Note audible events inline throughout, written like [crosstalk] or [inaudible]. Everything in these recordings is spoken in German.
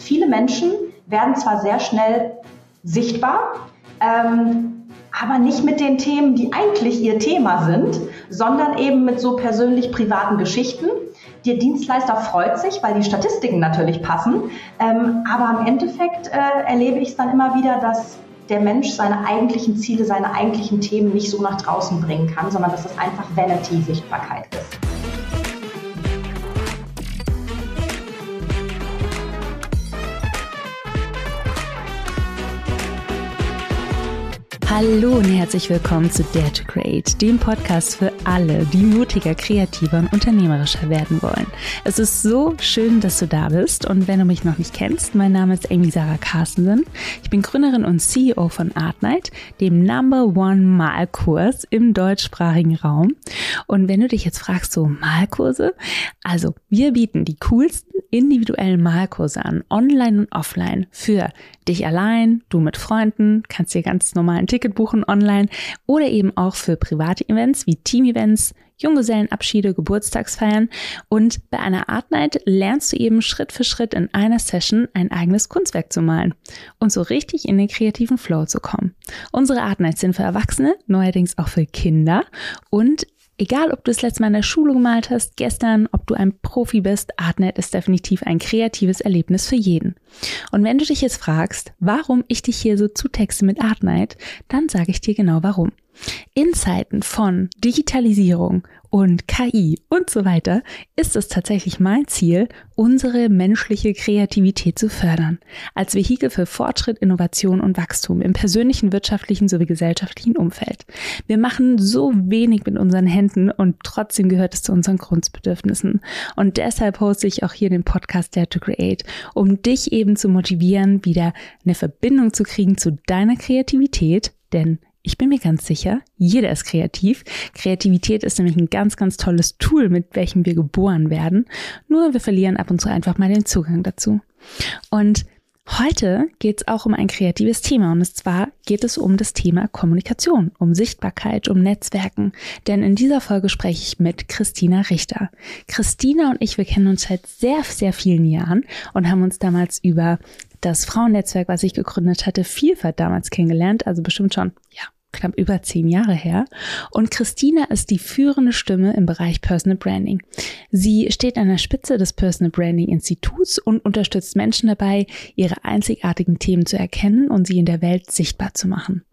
Viele Menschen werden zwar sehr schnell sichtbar, ähm, aber nicht mit den Themen, die eigentlich ihr Thema sind, sondern eben mit so persönlich privaten Geschichten. Der Dienstleister freut sich, weil die Statistiken natürlich passen. Ähm, aber im Endeffekt äh, erlebe ich es dann immer wieder, dass der Mensch seine eigentlichen Ziele, seine eigentlichen Themen nicht so nach draußen bringen kann, sondern dass es einfach Vanity-Sichtbarkeit ist. Hallo und herzlich willkommen zu Dare to Create, dem Podcast für alle, die mutiger, kreativer und unternehmerischer werden wollen. Es ist so schön, dass du da bist und wenn du mich noch nicht kennst, mein Name ist Amy Sarah Carstensen. Ich bin Gründerin und CEO von Artnight, dem Number One Malkurs im deutschsprachigen Raum. Und wenn du dich jetzt fragst, so Malkurse, also wir bieten die coolsten individuellen Malkurse an, online und offline, für dich allein, du mit Freunden, kannst dir ganz normal ein Ticket buchen online oder eben auch für private Events wie Team-Events, Junggesellenabschiede, Geburtstagsfeiern und bei einer Art Night lernst du eben Schritt für Schritt in einer Session ein eigenes Kunstwerk zu malen und so richtig in den kreativen Flow zu kommen. Unsere Art Nights sind für Erwachsene, neuerdings auch für Kinder und Egal, ob du das letzte Mal in der Schule gemalt hast, gestern, ob du ein Profi bist, Artnet ist definitiv ein kreatives Erlebnis für jeden. Und wenn du dich jetzt fragst, warum ich dich hier so zutexte mit Artnight, dann sage ich dir genau warum. In Zeiten von Digitalisierung und KI und so weiter ist es tatsächlich mein Ziel, unsere menschliche Kreativität zu fördern, als Vehikel für Fortschritt, Innovation und Wachstum im persönlichen, wirtschaftlichen sowie gesellschaftlichen Umfeld. Wir machen so wenig mit unseren Händen und trotzdem gehört es zu unseren Grundbedürfnissen. Und deshalb hoste ich auch hier den Podcast Dare to Create, um dich eben zu motivieren, wieder eine Verbindung zu kriegen zu deiner Kreativität, denn ich bin mir ganz sicher, jeder ist kreativ. Kreativität ist nämlich ein ganz, ganz tolles Tool, mit welchem wir geboren werden. Nur wir verlieren ab und zu einfach mal den Zugang dazu. Und Heute geht es auch um ein kreatives Thema und zwar geht es um das Thema Kommunikation, um Sichtbarkeit, um Netzwerken. Denn in dieser Folge spreche ich mit Christina Richter. Christina und ich, wir kennen uns seit sehr, sehr vielen Jahren und haben uns damals über das Frauennetzwerk, was ich gegründet hatte, Vielfalt damals kennengelernt, also bestimmt schon, ja, knapp über zehn Jahre her. Und Christina ist die führende Stimme im Bereich Personal Branding. Sie steht an der Spitze des Personal Branding Instituts und unterstützt Menschen dabei, ihre einzigartigen Themen zu erkennen und sie in der Welt sichtbar zu machen.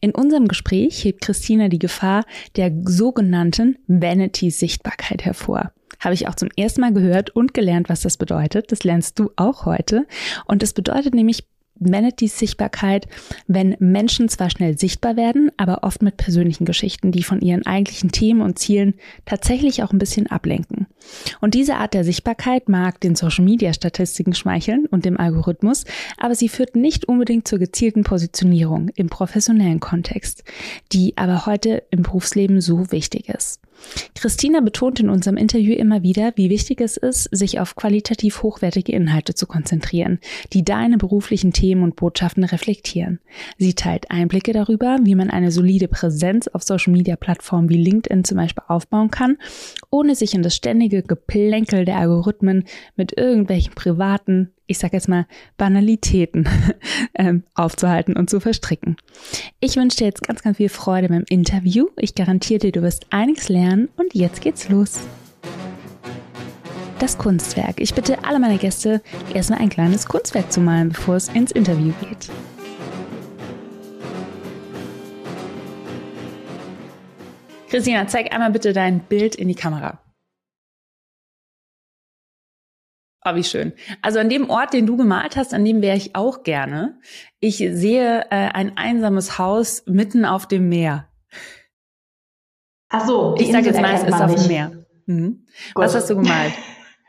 In unserem Gespräch hebt Christina die Gefahr der sogenannten Vanity-Sichtbarkeit hervor. Habe ich auch zum ersten Mal gehört und gelernt, was das bedeutet. Das lernst du auch heute. Und das bedeutet nämlich Vanity-Sichtbarkeit, wenn Menschen zwar schnell sichtbar werden, aber oft mit persönlichen Geschichten, die von ihren eigentlichen Themen und Zielen tatsächlich auch ein bisschen ablenken. Und diese Art der Sichtbarkeit mag den Social-Media-Statistiken schmeicheln und dem Algorithmus, aber sie führt nicht unbedingt zur gezielten Positionierung im professionellen Kontext, die aber heute im Berufsleben so wichtig ist. Christina betont in unserem Interview immer wieder, wie wichtig es ist, sich auf qualitativ hochwertige Inhalte zu konzentrieren, die deine beruflichen Themen und Botschaften reflektieren. Sie teilt Einblicke darüber, wie man eine solide Präsenz auf Social-Media-Plattformen wie LinkedIn zum Beispiel aufbauen kann, ohne sich in das ständige Geplänkel der Algorithmen mit irgendwelchen privaten ich sage jetzt mal, Banalitäten [laughs] ähm, aufzuhalten und zu verstricken. Ich wünsche dir jetzt ganz, ganz viel Freude beim Interview. Ich garantiere dir, du wirst einiges lernen und jetzt geht's los. Das Kunstwerk. Ich bitte alle meine Gäste, erstmal ein kleines Kunstwerk zu malen, bevor es ins Interview geht. Christina, zeig einmal bitte dein Bild in die Kamera. Oh, wie schön. Also an dem Ort, den du gemalt hast, an dem wäre ich auch gerne. Ich sehe äh, ein einsames Haus mitten auf dem Meer. Ach so, ich sage jetzt mal, es ist auf dem Meer. Mhm. Was hast du gemalt?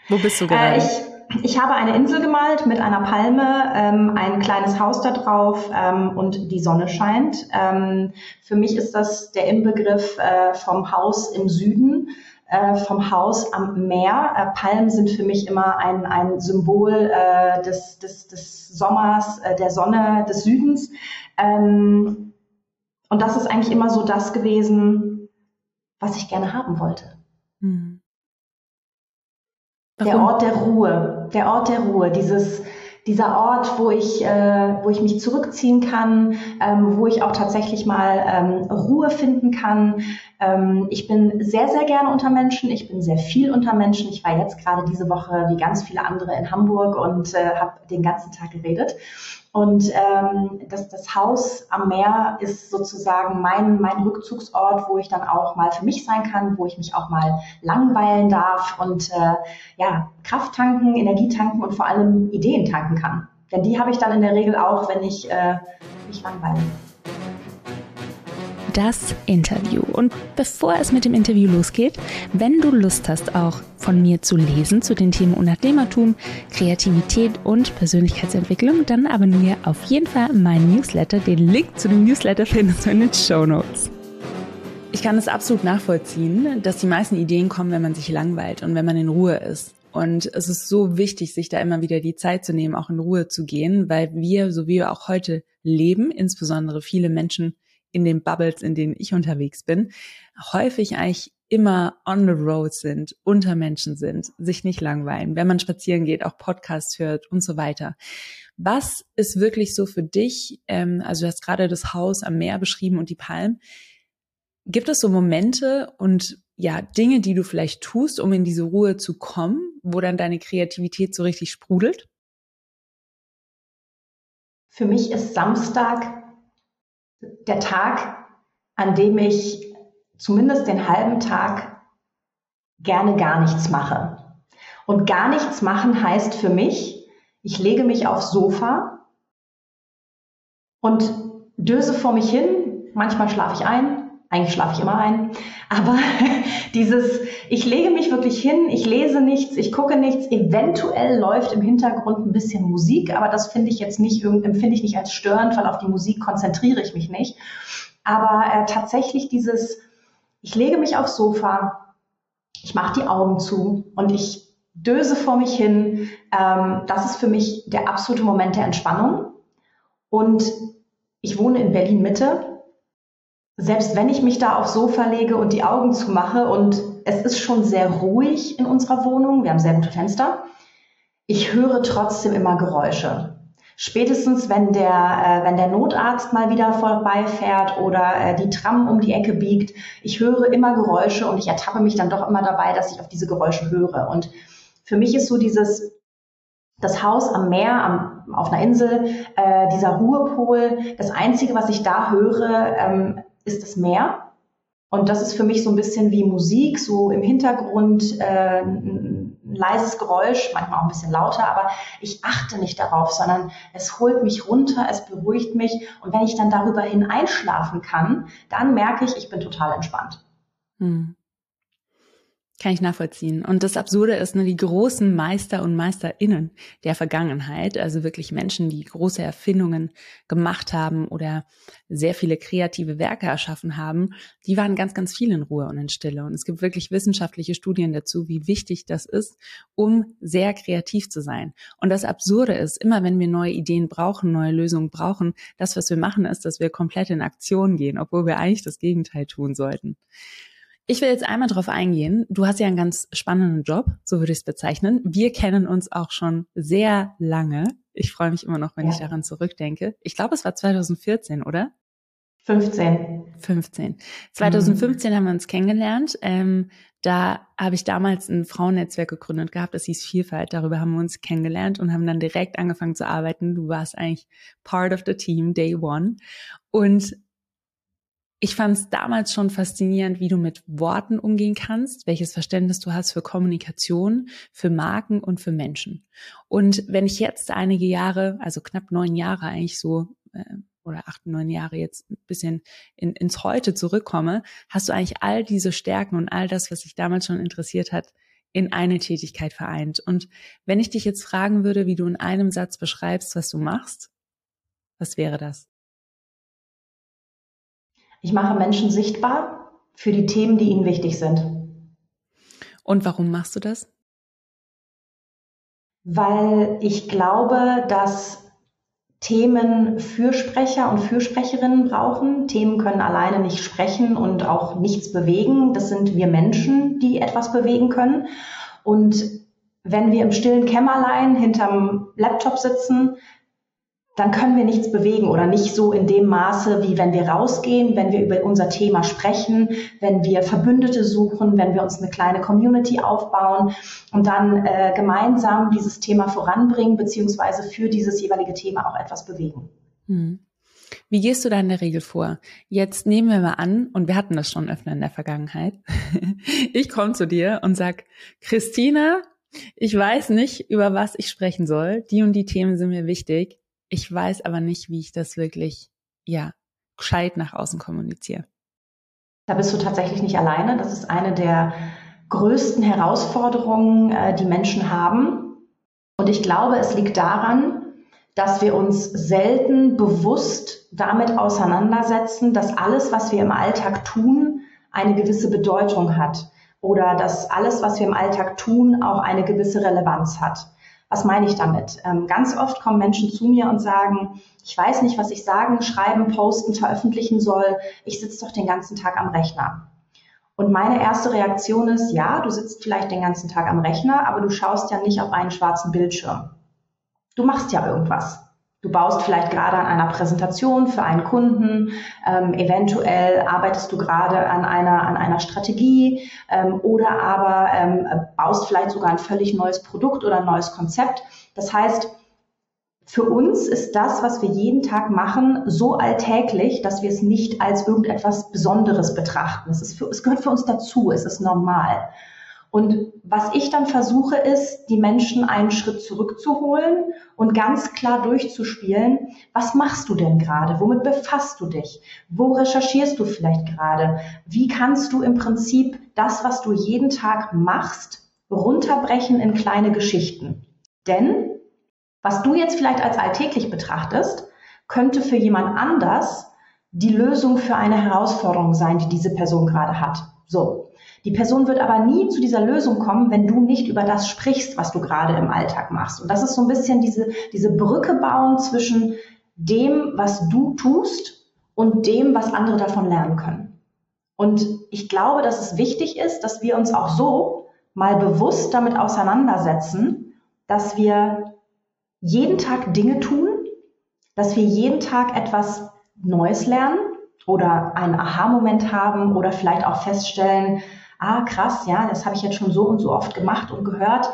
Wo bist du äh, gerade? Äh, ich, ich habe eine Insel gemalt mit einer Palme, ähm, ein kleines Haus da drauf ähm, und die Sonne scheint. Ähm, für mich ist das der Inbegriff äh, vom Haus im Süden äh, vom Haus am Meer. Äh, Palmen sind für mich immer ein, ein Symbol äh, des, des, des Sommers, äh, der Sonne, des Südens. Ähm, und das ist eigentlich immer so das gewesen, was ich gerne haben wollte. Hm. Der Ort der Ruhe, der Ort der Ruhe, dieses, dieser Ort, wo ich, äh, wo ich mich zurückziehen kann, ähm, wo ich auch tatsächlich mal ähm, Ruhe finden kann. Ähm, ich bin sehr, sehr gerne unter Menschen. Ich bin sehr viel unter Menschen. Ich war jetzt gerade diese Woche wie ganz viele andere in Hamburg und äh, habe den ganzen Tag geredet. Und ähm, das, das Haus am Meer ist sozusagen mein, mein Rückzugsort, wo ich dann auch mal für mich sein kann, wo ich mich auch mal langweilen darf und äh, ja, Kraft tanken, Energie tanken und vor allem Ideen tanken kann. Denn die habe ich dann in der Regel auch, wenn ich äh, mich langweile das Interview. Und bevor es mit dem Interview losgeht, wenn du Lust hast, auch von mir zu lesen zu den Themen Unnachthematum, Kreativität und Persönlichkeitsentwicklung, dann abonniere auf jeden Fall meinen Newsletter. Den Link zu dem Newsletter findest du in den Show Notes. Ich kann es absolut nachvollziehen, dass die meisten Ideen kommen, wenn man sich langweilt und wenn man in Ruhe ist. Und es ist so wichtig, sich da immer wieder die Zeit zu nehmen, auch in Ruhe zu gehen, weil wir, so wie wir auch heute leben, insbesondere viele Menschen in den Bubbles, in denen ich unterwegs bin, häufig eigentlich immer on the road sind, unter Menschen sind, sich nicht langweilen, wenn man spazieren geht, auch Podcasts hört und so weiter. Was ist wirklich so für dich, ähm, also du hast gerade das Haus am Meer beschrieben und die Palmen, gibt es so Momente und ja, Dinge, die du vielleicht tust, um in diese Ruhe zu kommen, wo dann deine Kreativität so richtig sprudelt? Für mich ist Samstag der Tag, an dem ich zumindest den halben Tag gerne gar nichts mache. Und gar nichts machen heißt für mich, ich lege mich aufs Sofa und döse vor mich hin. Manchmal schlafe ich ein, eigentlich schlafe ich immer ein. Aber [laughs] dieses, ich lege mich wirklich hin, ich lese nichts, ich gucke nichts. Eventuell läuft im Hintergrund ein bisschen Musik, aber das finde ich jetzt nicht, empfinde ich nicht als störend, weil auf die Musik konzentriere ich mich nicht. Aber äh, tatsächlich dieses, ich lege mich aufs Sofa, ich mache die Augen zu und ich döse vor mich hin. Ähm, das ist für mich der absolute Moment der Entspannung. Und ich wohne in Berlin Mitte selbst wenn ich mich da aufs Sofa lege und die Augen zumache und es ist schon sehr ruhig in unserer Wohnung, wir haben sehr gute Fenster, ich höre trotzdem immer Geräusche. Spätestens, wenn der, äh, wenn der Notarzt mal wieder vorbeifährt oder äh, die Tram um die Ecke biegt, ich höre immer Geräusche und ich ertappe mich dann doch immer dabei, dass ich auf diese Geräusche höre. Und für mich ist so dieses, das Haus am Meer, am, auf einer Insel, äh, dieser Ruhepol, das Einzige, was ich da höre, ähm, ist das Meer. Und das ist für mich so ein bisschen wie Musik, so im Hintergrund äh, ein leises Geräusch, manchmal auch ein bisschen lauter, aber ich achte nicht darauf, sondern es holt mich runter, es beruhigt mich. Und wenn ich dann darüber hin einschlafen kann, dann merke ich, ich bin total entspannt. Hm. Kann ich nachvollziehen. Und das Absurde ist, ne, die großen Meister und Meisterinnen der Vergangenheit, also wirklich Menschen, die große Erfindungen gemacht haben oder sehr viele kreative Werke erschaffen haben, die waren ganz, ganz viel in Ruhe und in Stille. Und es gibt wirklich wissenschaftliche Studien dazu, wie wichtig das ist, um sehr kreativ zu sein. Und das Absurde ist, immer wenn wir neue Ideen brauchen, neue Lösungen brauchen, das, was wir machen, ist, dass wir komplett in Aktion gehen, obwohl wir eigentlich das Gegenteil tun sollten. Ich will jetzt einmal darauf eingehen. Du hast ja einen ganz spannenden Job, so würde ich es bezeichnen. Wir kennen uns auch schon sehr lange. Ich freue mich immer noch, wenn ja. ich daran zurückdenke. Ich glaube, es war 2014, oder? 15. 15. 2015 mhm. haben wir uns kennengelernt. Ähm, da habe ich damals ein Frauennetzwerk gegründet gehabt, das hieß Vielfalt. Darüber haben wir uns kennengelernt und haben dann direkt angefangen zu arbeiten. Du warst eigentlich part of the team, day one. Und ich fand es damals schon faszinierend, wie du mit Worten umgehen kannst, welches Verständnis du hast für Kommunikation, für Marken und für Menschen. Und wenn ich jetzt einige Jahre, also knapp neun Jahre eigentlich so, äh, oder acht, neun Jahre jetzt ein bisschen in, ins Heute zurückkomme, hast du eigentlich all diese Stärken und all das, was sich damals schon interessiert hat, in eine Tätigkeit vereint. Und wenn ich dich jetzt fragen würde, wie du in einem Satz beschreibst, was du machst, was wäre das? Ich mache Menschen sichtbar für die Themen, die ihnen wichtig sind. Und warum machst du das? Weil ich glaube, dass Themen Fürsprecher und Fürsprecherinnen brauchen. Themen können alleine nicht sprechen und auch nichts bewegen. Das sind wir Menschen, die etwas bewegen können. Und wenn wir im stillen Kämmerlein hinterm Laptop sitzen, dann können wir nichts bewegen oder nicht so in dem Maße, wie wenn wir rausgehen, wenn wir über unser Thema sprechen, wenn wir Verbündete suchen, wenn wir uns eine kleine Community aufbauen und dann äh, gemeinsam dieses Thema voranbringen, beziehungsweise für dieses jeweilige Thema auch etwas bewegen. Hm. Wie gehst du da in der Regel vor? Jetzt nehmen wir mal an, und wir hatten das schon öfter in der Vergangenheit. [laughs] ich komme zu dir und sag, Christina, ich weiß nicht, über was ich sprechen soll. Die und die Themen sind mir wichtig. Ich weiß aber nicht, wie ich das wirklich, ja, gescheit nach außen kommuniziere. Da bist du tatsächlich nicht alleine. Das ist eine der größten Herausforderungen, äh, die Menschen haben. Und ich glaube, es liegt daran, dass wir uns selten bewusst damit auseinandersetzen, dass alles, was wir im Alltag tun, eine gewisse Bedeutung hat oder dass alles, was wir im Alltag tun, auch eine gewisse Relevanz hat. Was meine ich damit? Ähm, ganz oft kommen Menschen zu mir und sagen, ich weiß nicht, was ich sagen, schreiben, posten, veröffentlichen soll. Ich sitze doch den ganzen Tag am Rechner. Und meine erste Reaktion ist, ja, du sitzt vielleicht den ganzen Tag am Rechner, aber du schaust ja nicht auf einen schwarzen Bildschirm. Du machst ja irgendwas. Du baust vielleicht gerade an einer Präsentation für einen Kunden, ähm, eventuell arbeitest du gerade an einer, an einer Strategie ähm, oder aber ähm, baust vielleicht sogar ein völlig neues Produkt oder ein neues Konzept. Das heißt, für uns ist das, was wir jeden Tag machen, so alltäglich, dass wir es nicht als irgendetwas Besonderes betrachten. Es, ist für, es gehört für uns dazu, es ist normal. Und was ich dann versuche, ist, die Menschen einen Schritt zurückzuholen und ganz klar durchzuspielen, was machst du denn gerade? Womit befasst du dich? Wo recherchierst du vielleicht gerade? Wie kannst du im Prinzip das, was du jeden Tag machst, runterbrechen in kleine Geschichten? Denn was du jetzt vielleicht als alltäglich betrachtest, könnte für jemand anders die Lösung für eine Herausforderung sein, die diese Person gerade hat. So. Die Person wird aber nie zu dieser Lösung kommen, wenn du nicht über das sprichst, was du gerade im Alltag machst. Und das ist so ein bisschen diese, diese Brücke bauen zwischen dem, was du tust und dem, was andere davon lernen können. Und ich glaube, dass es wichtig ist, dass wir uns auch so mal bewusst damit auseinandersetzen, dass wir jeden Tag Dinge tun, dass wir jeden Tag etwas Neues lernen oder einen Aha-Moment haben oder vielleicht auch feststellen, ah krass, ja, das habe ich jetzt schon so und so oft gemacht und gehört.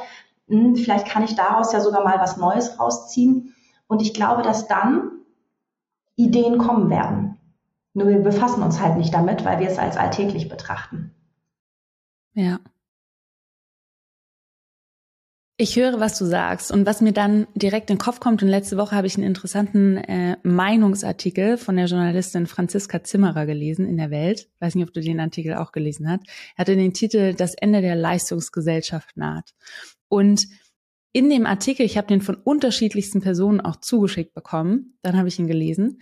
Hm, vielleicht kann ich daraus ja sogar mal was Neues rausziehen. Und ich glaube, dass dann Ideen kommen werden. Nur wir befassen uns halt nicht damit, weil wir es als alltäglich betrachten. Ja. Ich höre, was du sagst und was mir dann direkt in den Kopf kommt. Und letzte Woche habe ich einen interessanten äh, Meinungsartikel von der Journalistin Franziska Zimmerer gelesen in der Welt. Weiß nicht, ob du den Artikel auch gelesen hast. Er hatte den Titel Das Ende der Leistungsgesellschaft naht. Und in dem Artikel, ich habe den von unterschiedlichsten Personen auch zugeschickt bekommen, dann habe ich ihn gelesen,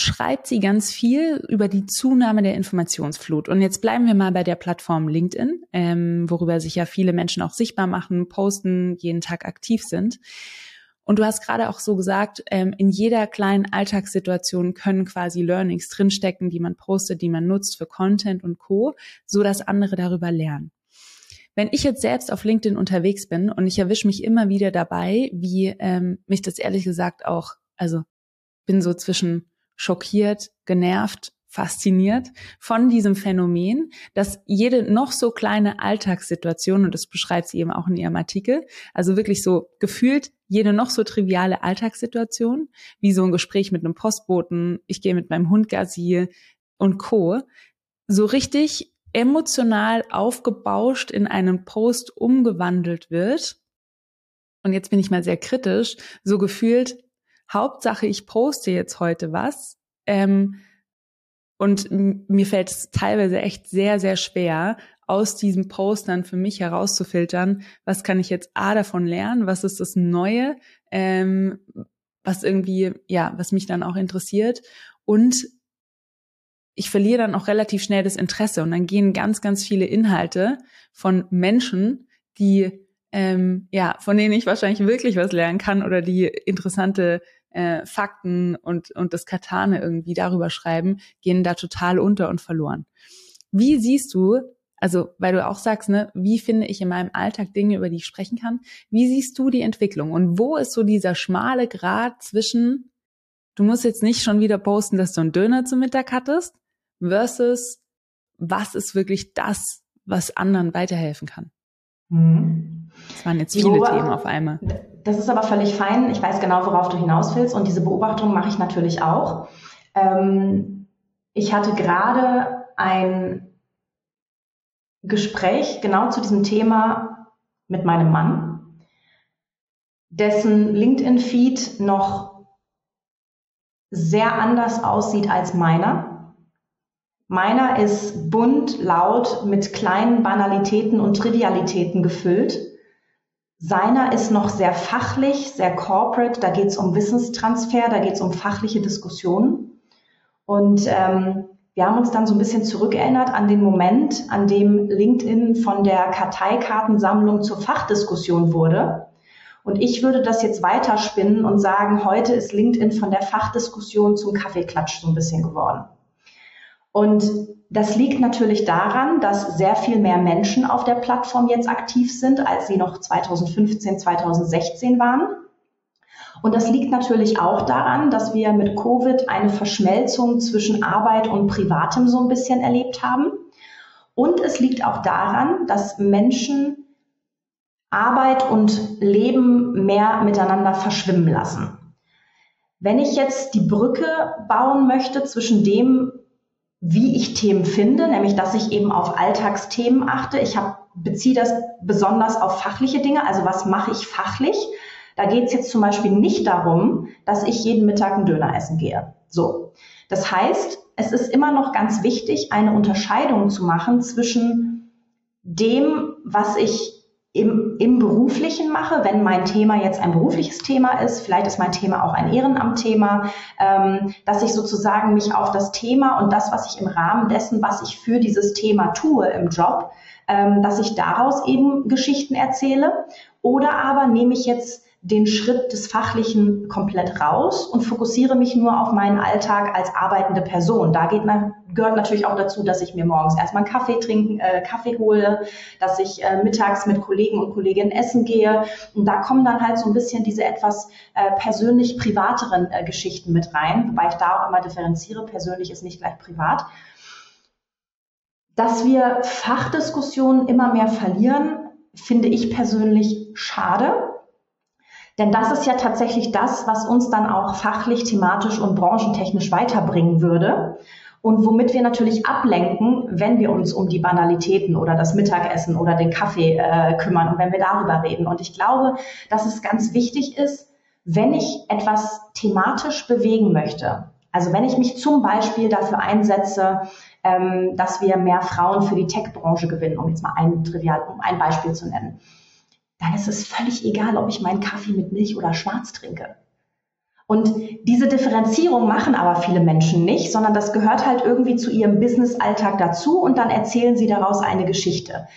schreibt sie ganz viel über die Zunahme der Informationsflut. Und jetzt bleiben wir mal bei der Plattform LinkedIn, ähm, worüber sich ja viele Menschen auch sichtbar machen, posten, jeden Tag aktiv sind. Und du hast gerade auch so gesagt, ähm, in jeder kleinen Alltagssituation können quasi Learnings drinstecken, die man postet, die man nutzt für Content und Co., so dass andere darüber lernen. Wenn ich jetzt selbst auf LinkedIn unterwegs bin und ich erwische mich immer wieder dabei, wie ähm, mich das ehrlich gesagt auch, also bin so zwischen schockiert, genervt, fasziniert von diesem Phänomen, dass jede noch so kleine Alltagssituation, und das beschreibt sie eben auch in ihrem Artikel, also wirklich so gefühlt jede noch so triviale Alltagssituation, wie so ein Gespräch mit einem Postboten, ich gehe mit meinem Hund Gassi und Co., so richtig emotional aufgebauscht in einen Post umgewandelt wird. Und jetzt bin ich mal sehr kritisch, so gefühlt Hauptsache, ich poste jetzt heute was. Ähm, und mir fällt es teilweise echt sehr, sehr schwer, aus diesen Postern für mich herauszufiltern, was kann ich jetzt A davon lernen, was ist das Neue, ähm, was irgendwie, ja, was mich dann auch interessiert. Und ich verliere dann auch relativ schnell das Interesse und dann gehen ganz, ganz viele Inhalte von Menschen, die ähm, ja, von denen ich wahrscheinlich wirklich was lernen kann oder die interessante äh, Fakten und, und das Katane irgendwie darüber schreiben, gehen da total unter und verloren. Wie siehst du Also, weil du auch sagst, ne, wie finde ich in meinem Alltag Dinge, über die ich sprechen kann? Wie siehst du die Entwicklung? Und wo ist so dieser schmale Grad zwischen, du musst jetzt nicht schon wieder posten, dass du einen Döner zum Mittag hattest, versus was ist wirklich das, was anderen weiterhelfen kann? Mhm. Das waren jetzt viele Themen auf einmal. Das ist aber völlig fein. Ich weiß genau, worauf du hinaus willst. Und diese Beobachtung mache ich natürlich auch. Ähm, ich hatte gerade ein Gespräch genau zu diesem Thema mit meinem Mann, dessen LinkedIn-Feed noch sehr anders aussieht als meiner. Meiner ist bunt, laut, mit kleinen Banalitäten und Trivialitäten gefüllt. Seiner ist noch sehr fachlich, sehr corporate. Da geht es um Wissenstransfer, da geht es um fachliche Diskussionen. Und ähm, wir haben uns dann so ein bisschen zurückerinnert an den Moment, an dem LinkedIn von der Karteikartensammlung zur Fachdiskussion wurde. Und ich würde das jetzt weiterspinnen und sagen, heute ist LinkedIn von der Fachdiskussion zum Kaffeeklatsch so ein bisschen geworden. Und das liegt natürlich daran, dass sehr viel mehr Menschen auf der Plattform jetzt aktiv sind, als sie noch 2015, 2016 waren. Und das liegt natürlich auch daran, dass wir mit Covid eine Verschmelzung zwischen Arbeit und Privatem so ein bisschen erlebt haben. Und es liegt auch daran, dass Menschen Arbeit und Leben mehr miteinander verschwimmen lassen. Wenn ich jetzt die Brücke bauen möchte zwischen dem, wie ich Themen finde, nämlich dass ich eben auf Alltagsthemen achte, ich hab, beziehe das besonders auf fachliche Dinge, also was mache ich fachlich, da geht es jetzt zum Beispiel nicht darum, dass ich jeden Mittag einen Döner essen gehe. So. Das heißt, es ist immer noch ganz wichtig, eine Unterscheidung zu machen zwischen dem, was ich im, im Beruflichen mache, wenn mein Thema jetzt ein berufliches Thema ist, vielleicht ist mein Thema auch ein Ehrenamtthema, ähm, dass ich sozusagen mich auf das Thema und das, was ich im Rahmen dessen, was ich für dieses Thema tue im Job, ähm, dass ich daraus eben Geschichten erzähle. Oder aber nehme ich jetzt den Schritt des Fachlichen komplett raus und fokussiere mich nur auf meinen Alltag als arbeitende Person. Da geht man, gehört natürlich auch dazu, dass ich mir morgens erstmal einen Kaffee trinken, äh, Kaffee hole, dass ich äh, mittags mit Kollegen und Kolleginnen essen gehe. Und da kommen dann halt so ein bisschen diese etwas äh, persönlich privateren äh, Geschichten mit rein, wobei ich da auch immer differenziere. Persönlich ist nicht gleich privat. Dass wir Fachdiskussionen immer mehr verlieren, finde ich persönlich schade denn das ist ja tatsächlich das, was uns dann auch fachlich, thematisch und branchentechnisch weiterbringen würde. Und womit wir natürlich ablenken, wenn wir uns um die Banalitäten oder das Mittagessen oder den Kaffee äh, kümmern und wenn wir darüber reden. Und ich glaube, dass es ganz wichtig ist, wenn ich etwas thematisch bewegen möchte, also wenn ich mich zum Beispiel dafür einsetze, ähm, dass wir mehr Frauen für die Tech-Branche gewinnen, um jetzt mal ein trivial, um ein Beispiel zu nennen, dann ist es völlig egal, ob ich meinen Kaffee mit Milch oder schwarz trinke. Und diese Differenzierung machen aber viele Menschen nicht, sondern das gehört halt irgendwie zu ihrem Business-Alltag dazu und dann erzählen sie daraus eine Geschichte.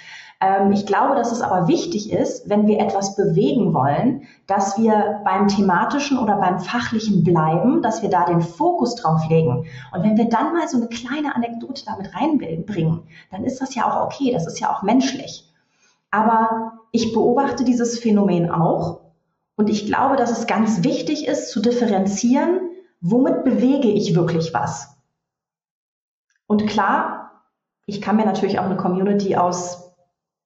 Ähm, ich glaube, dass es aber wichtig ist, wenn wir etwas bewegen wollen, dass wir beim thematischen oder beim fachlichen bleiben, dass wir da den Fokus drauf legen. Und wenn wir dann mal so eine kleine Anekdote damit reinbringen, dann ist das ja auch okay, das ist ja auch menschlich. Aber ich beobachte dieses Phänomen auch und ich glaube, dass es ganz wichtig ist zu differenzieren, womit bewege ich wirklich was. Und klar, ich kann mir natürlich auch eine Community aus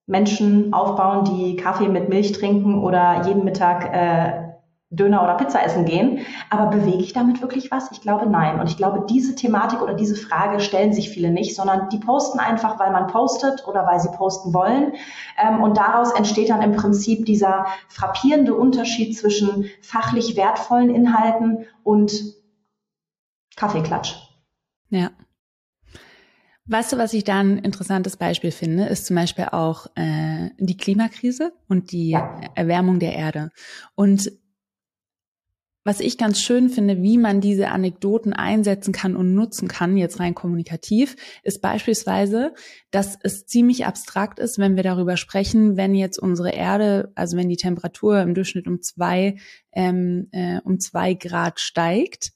Menschen aufbauen, die Kaffee mit Milch trinken oder jeden Mittag äh, Döner oder Pizza essen gehen. Aber bewege ich damit wirklich was? Ich glaube nein. Und ich glaube, diese Thematik oder diese Frage stellen sich viele nicht, sondern die posten einfach, weil man postet oder weil sie posten wollen. Ähm, und daraus entsteht dann im Prinzip dieser frappierende Unterschied zwischen fachlich wertvollen Inhalten und Kaffeeklatsch. Ja. Weißt du, was ich da ein interessantes Beispiel finde, ist zum Beispiel auch äh, die Klimakrise und die ja. Erwärmung der Erde. Und was ich ganz schön finde, wie man diese Anekdoten einsetzen kann und nutzen kann, jetzt rein kommunikativ, ist beispielsweise, dass es ziemlich abstrakt ist, wenn wir darüber sprechen, wenn jetzt unsere Erde, also wenn die Temperatur im Durchschnitt um zwei, ähm, äh, um zwei Grad steigt,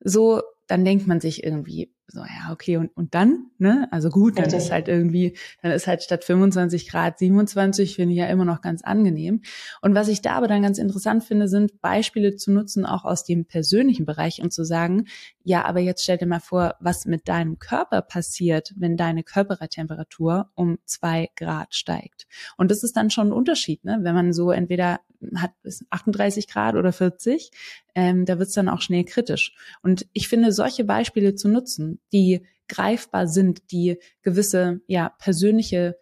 so, dann denkt man sich irgendwie, so, ja, okay, und, und dann, ne? Also gut, dann ist halt irgendwie, dann ist halt statt 25 Grad 27, finde ich ja immer noch ganz angenehm. Und was ich da aber dann ganz interessant finde, sind Beispiele zu nutzen, auch aus dem persönlichen Bereich und zu sagen, ja, aber jetzt stell dir mal vor, was mit deinem Körper passiert, wenn deine Körpertemperatur um zwei Grad steigt. Und das ist dann schon ein Unterschied, ne? Wenn man so entweder hat bis 38 Grad oder 40, ähm, da wird es dann auch schnell kritisch. Und ich finde, solche Beispiele zu nutzen, die greifbar sind, die gewisse ja persönliche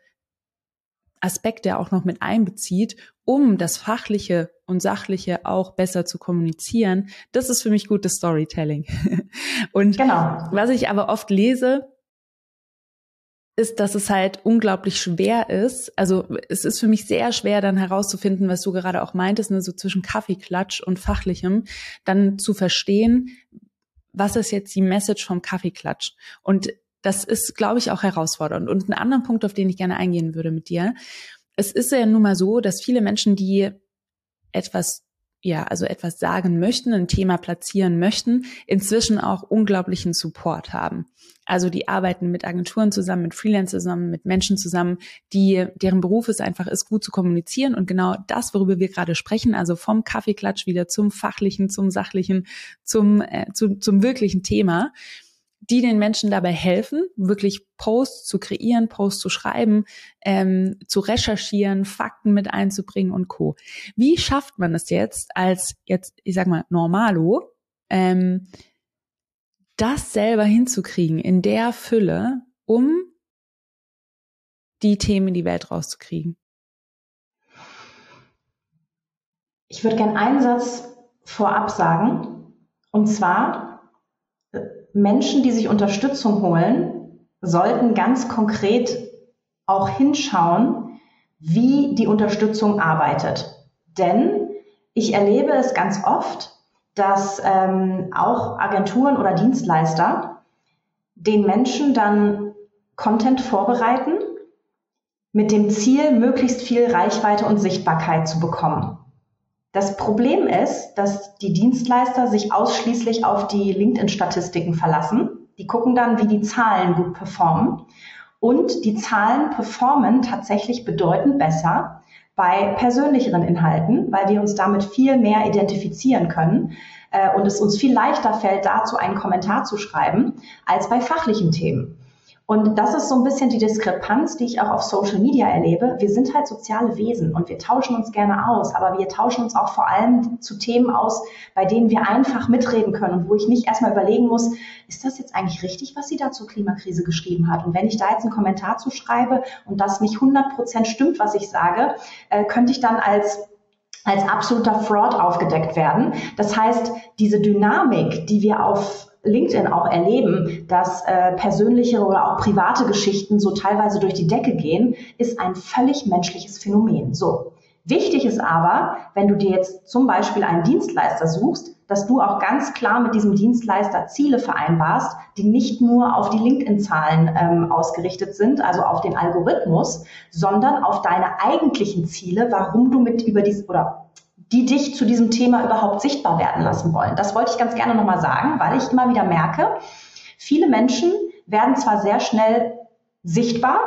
Aspekte auch noch mit einbezieht, um das Fachliche und Sachliche auch besser zu kommunizieren, das ist für mich gutes Storytelling. [laughs] und genau. was ich aber oft lese, ist, dass es halt unglaublich schwer ist. Also es ist für mich sehr schwer, dann herauszufinden, was du gerade auch meintest, ne, so zwischen Kaffeeklatsch und Fachlichem, dann zu verstehen, was ist jetzt die Message vom Kaffeeklatsch? Und das ist, glaube ich, auch herausfordernd. Und ein anderer Punkt, auf den ich gerne eingehen würde mit dir. Es ist ja nun mal so, dass viele Menschen, die etwas ja, also etwas sagen möchten, ein Thema platzieren möchten, inzwischen auch unglaublichen Support haben. Also die arbeiten mit Agenturen zusammen, mit Freelancern zusammen, mit Menschen zusammen, die, deren Beruf es einfach ist, gut zu kommunizieren und genau das, worüber wir gerade sprechen, also vom Kaffeeklatsch wieder zum fachlichen, zum sachlichen, zum, äh, zu, zum wirklichen Thema die den Menschen dabei helfen, wirklich Posts zu kreieren, Posts zu schreiben, ähm, zu recherchieren, Fakten mit einzubringen und Co. Wie schafft man es jetzt als jetzt, ich sag mal, Normalo, ähm, das selber hinzukriegen in der Fülle, um die Themen in die Welt rauszukriegen? Ich würde gern einen Satz vorab sagen, und zwar, Menschen, die sich Unterstützung holen, sollten ganz konkret auch hinschauen, wie die Unterstützung arbeitet. Denn ich erlebe es ganz oft, dass ähm, auch Agenturen oder Dienstleister den Menschen dann Content vorbereiten mit dem Ziel, möglichst viel Reichweite und Sichtbarkeit zu bekommen. Das Problem ist, dass die Dienstleister sich ausschließlich auf die LinkedIn-Statistiken verlassen. Die gucken dann, wie die Zahlen gut performen. Und die Zahlen performen tatsächlich bedeutend besser bei persönlicheren Inhalten, weil wir uns damit viel mehr identifizieren können äh, und es uns viel leichter fällt, dazu einen Kommentar zu schreiben, als bei fachlichen Themen. Und das ist so ein bisschen die Diskrepanz, die ich auch auf Social Media erlebe. Wir sind halt soziale Wesen und wir tauschen uns gerne aus, aber wir tauschen uns auch vor allem zu Themen aus, bei denen wir einfach mitreden können und wo ich nicht erstmal überlegen muss, ist das jetzt eigentlich richtig, was sie da zur Klimakrise geschrieben hat? Und wenn ich da jetzt einen Kommentar zu schreibe und das nicht 100 Prozent stimmt, was ich sage, äh, könnte ich dann als als absoluter Fraud aufgedeckt werden. Das heißt, diese Dynamik, die wir auf LinkedIn auch erleben, dass äh, persönliche oder auch private Geschichten so teilweise durch die Decke gehen, ist ein völlig menschliches Phänomen. So. Wichtig ist aber, wenn du dir jetzt zum Beispiel einen Dienstleister suchst, dass du auch ganz klar mit diesem Dienstleister Ziele vereinbarst, die nicht nur auf die LinkedIn-Zahlen ähm, ausgerichtet sind, also auf den Algorithmus, sondern auf deine eigentlichen Ziele, warum du mit über dies oder die dich zu diesem Thema überhaupt sichtbar werden lassen wollen. Das wollte ich ganz gerne nochmal sagen, weil ich immer wieder merke, viele Menschen werden zwar sehr schnell sichtbar,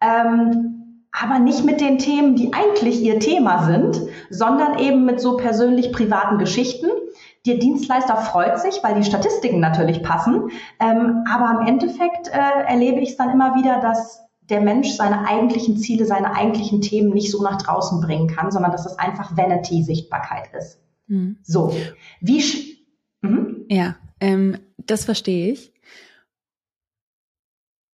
ähm, aber nicht mit den Themen, die eigentlich ihr Thema sind, sondern eben mit so persönlich privaten Geschichten. Der Dienstleister freut sich, weil die Statistiken natürlich passen, ähm, aber im Endeffekt äh, erlebe ich es dann immer wieder, dass der Mensch seine eigentlichen Ziele, seine eigentlichen Themen nicht so nach draußen bringen kann, sondern dass es einfach Vanity-Sichtbarkeit ist. Mhm. So, wie... Mhm. Ja, ähm, das verstehe ich.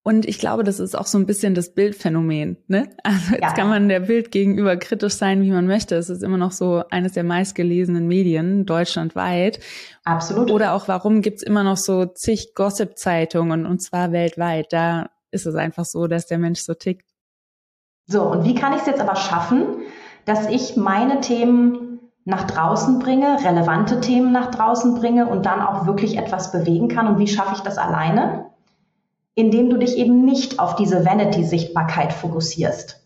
Und ich glaube, das ist auch so ein bisschen das Bildphänomen. Ne? [laughs] Also jetzt ja. kann man der Bild gegenüber kritisch sein, wie man möchte. Es ist immer noch so eines der meistgelesenen Medien deutschlandweit. Absolut. Oder auch, warum gibt's immer noch so zig Gossip-Zeitungen und zwar weltweit? Da ist es einfach so, dass der Mensch so tickt. So, und wie kann ich es jetzt aber schaffen, dass ich meine Themen nach draußen bringe, relevante Themen nach draußen bringe und dann auch wirklich etwas bewegen kann? Und wie schaffe ich das alleine? Indem du dich eben nicht auf diese Vanity-Sichtbarkeit fokussierst.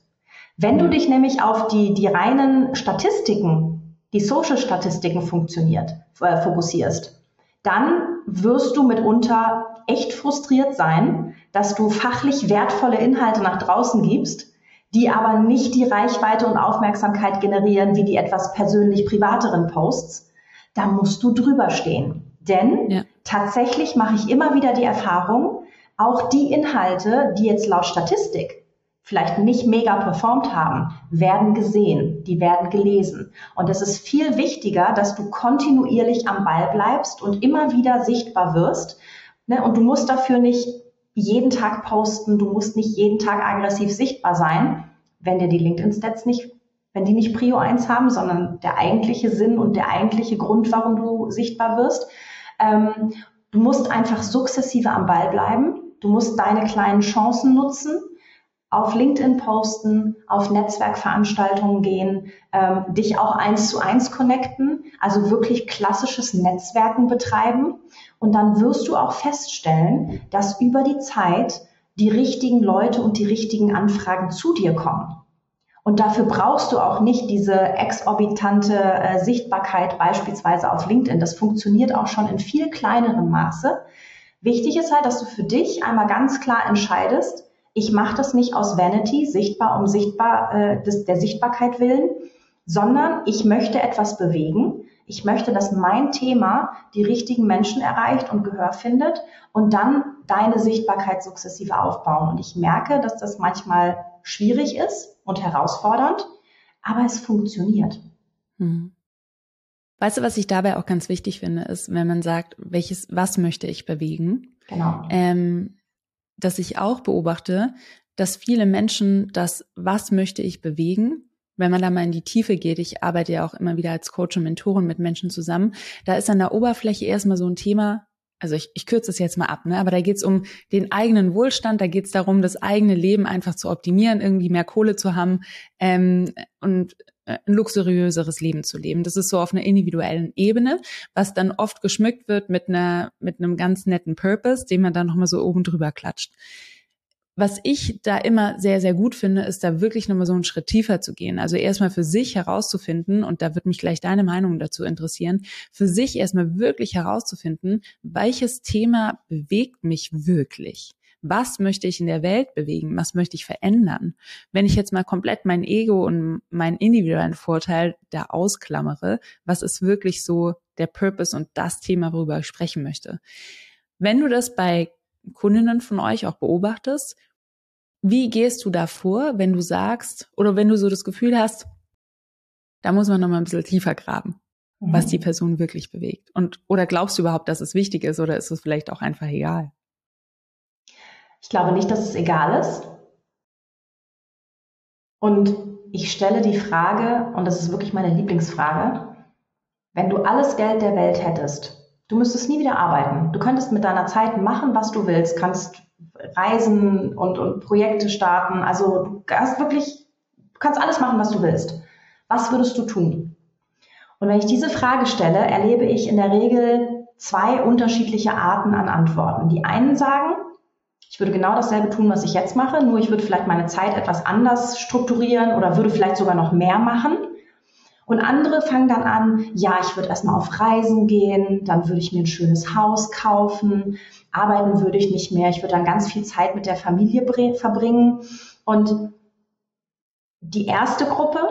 Wenn du dich nämlich auf die, die reinen Statistiken, die Social-Statistiken funktioniert, äh, fokussierst, dann wirst du mitunter echt frustriert sein, dass du fachlich wertvolle Inhalte nach draußen gibst, die aber nicht die Reichweite und Aufmerksamkeit generieren wie die etwas persönlich privateren Posts. Da musst du drüber stehen. Denn ja. tatsächlich mache ich immer wieder die Erfahrung, auch die Inhalte, die jetzt laut Statistik vielleicht nicht mega performt haben, werden gesehen, die werden gelesen. Und es ist viel wichtiger, dass du kontinuierlich am Ball bleibst und immer wieder sichtbar wirst. Ne? Und du musst dafür nicht jeden Tag posten, du musst nicht jeden Tag aggressiv sichtbar sein, wenn dir die LinkedIn-Stats nicht, wenn die nicht Prio 1 haben, sondern der eigentliche Sinn und der eigentliche Grund, warum du sichtbar wirst. Ähm, du musst einfach sukzessive am Ball bleiben. Du musst deine kleinen Chancen nutzen auf LinkedIn posten, auf Netzwerkveranstaltungen gehen, ähm, dich auch eins zu eins connecten, also wirklich klassisches Netzwerken betreiben. Und dann wirst du auch feststellen, dass über die Zeit die richtigen Leute und die richtigen Anfragen zu dir kommen. Und dafür brauchst du auch nicht diese exorbitante äh, Sichtbarkeit beispielsweise auf LinkedIn. Das funktioniert auch schon in viel kleinerem Maße. Wichtig ist halt, dass du für dich einmal ganz klar entscheidest, ich mache das nicht aus Vanity, sichtbar um sichtbar äh, des, der Sichtbarkeit willen, sondern ich möchte etwas bewegen. Ich möchte, dass mein Thema die richtigen Menschen erreicht und Gehör findet und dann deine Sichtbarkeit sukzessive aufbauen. Und ich merke, dass das manchmal schwierig ist und herausfordernd, aber es funktioniert. Hm. Weißt du, was ich dabei auch ganz wichtig finde, ist, wenn man sagt, welches, was möchte ich bewegen? Genau. Ähm, dass ich auch beobachte, dass viele Menschen das, was möchte ich bewegen, wenn man da mal in die Tiefe geht, ich arbeite ja auch immer wieder als Coach und Mentorin mit Menschen zusammen, da ist an der Oberfläche erstmal so ein Thema, also ich, ich kürze es jetzt mal ab, ne? aber da geht es um den eigenen Wohlstand, da geht es darum, das eigene Leben einfach zu optimieren, irgendwie mehr Kohle zu haben ähm, und ein luxuriöseres Leben zu leben. Das ist so auf einer individuellen Ebene, was dann oft geschmückt wird mit einer mit einem ganz netten Purpose, den man dann nochmal so oben drüber klatscht. Was ich da immer sehr, sehr gut finde, ist da wirklich nochmal so einen Schritt tiefer zu gehen. Also erstmal für sich herauszufinden, und da wird mich gleich deine Meinung dazu interessieren, für sich erstmal wirklich herauszufinden, welches Thema bewegt mich wirklich was möchte ich in der Welt bewegen, was möchte ich verändern. Wenn ich jetzt mal komplett mein Ego und meinen individuellen Vorteil da ausklammere, was ist wirklich so der Purpose und das Thema, worüber ich sprechen möchte. Wenn du das bei Kundinnen von euch auch beobachtest, wie gehst du da vor, wenn du sagst oder wenn du so das Gefühl hast, da muss man noch mal ein bisschen tiefer graben, mhm. was die Person wirklich bewegt? Und oder glaubst du überhaupt, dass es wichtig ist oder ist es vielleicht auch einfach egal? Ich glaube nicht, dass es egal ist. Und ich stelle die Frage, und das ist wirklich meine Lieblingsfrage, wenn du alles Geld der Welt hättest, du müsstest nie wieder arbeiten. Du könntest mit deiner Zeit machen, was du willst, kannst reisen und, und Projekte starten. Also du hast wirklich, du kannst alles machen, was du willst. Was würdest du tun? Und wenn ich diese Frage stelle, erlebe ich in der Regel zwei unterschiedliche Arten an Antworten. Die einen sagen, ich würde genau dasselbe tun, was ich jetzt mache, nur ich würde vielleicht meine Zeit etwas anders strukturieren oder würde vielleicht sogar noch mehr machen. Und andere fangen dann an, ja, ich würde erstmal auf Reisen gehen, dann würde ich mir ein schönes Haus kaufen, arbeiten würde ich nicht mehr, ich würde dann ganz viel Zeit mit der Familie verbringen. Und die erste Gruppe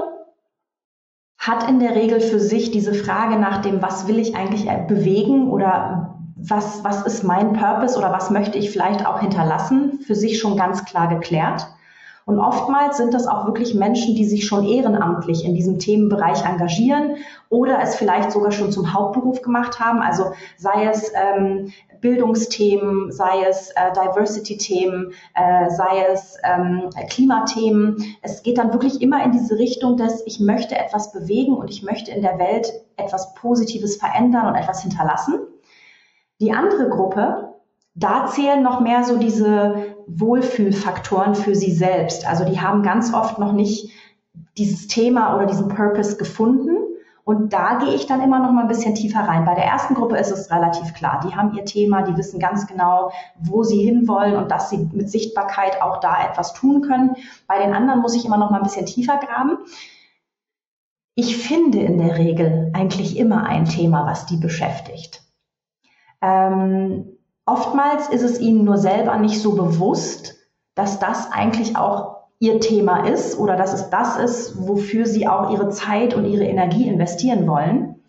hat in der Regel für sich diese Frage nach dem, was will ich eigentlich bewegen oder was, was ist mein Purpose oder was möchte ich vielleicht auch hinterlassen, für sich schon ganz klar geklärt. Und oftmals sind das auch wirklich Menschen, die sich schon ehrenamtlich in diesem Themenbereich engagieren oder es vielleicht sogar schon zum Hauptberuf gemacht haben. Also sei es ähm, Bildungsthemen, sei es äh, Diversity-Themen, äh, sei es ähm, Klimathemen. Es geht dann wirklich immer in diese Richtung, dass ich möchte etwas bewegen und ich möchte in der Welt etwas Positives verändern und etwas hinterlassen. Die andere Gruppe, da zählen noch mehr so diese Wohlfühlfaktoren für sie selbst. Also die haben ganz oft noch nicht dieses Thema oder diesen Purpose gefunden. Und da gehe ich dann immer noch mal ein bisschen tiefer rein. Bei der ersten Gruppe ist es relativ klar. Die haben ihr Thema, die wissen ganz genau, wo sie hinwollen und dass sie mit Sichtbarkeit auch da etwas tun können. Bei den anderen muss ich immer noch mal ein bisschen tiefer graben. Ich finde in der Regel eigentlich immer ein Thema, was die beschäftigt. Ähm, oftmals ist es ihnen nur selber nicht so bewusst, dass das eigentlich auch ihr Thema ist oder dass es das ist, wofür sie auch ihre Zeit und ihre Energie investieren wollen.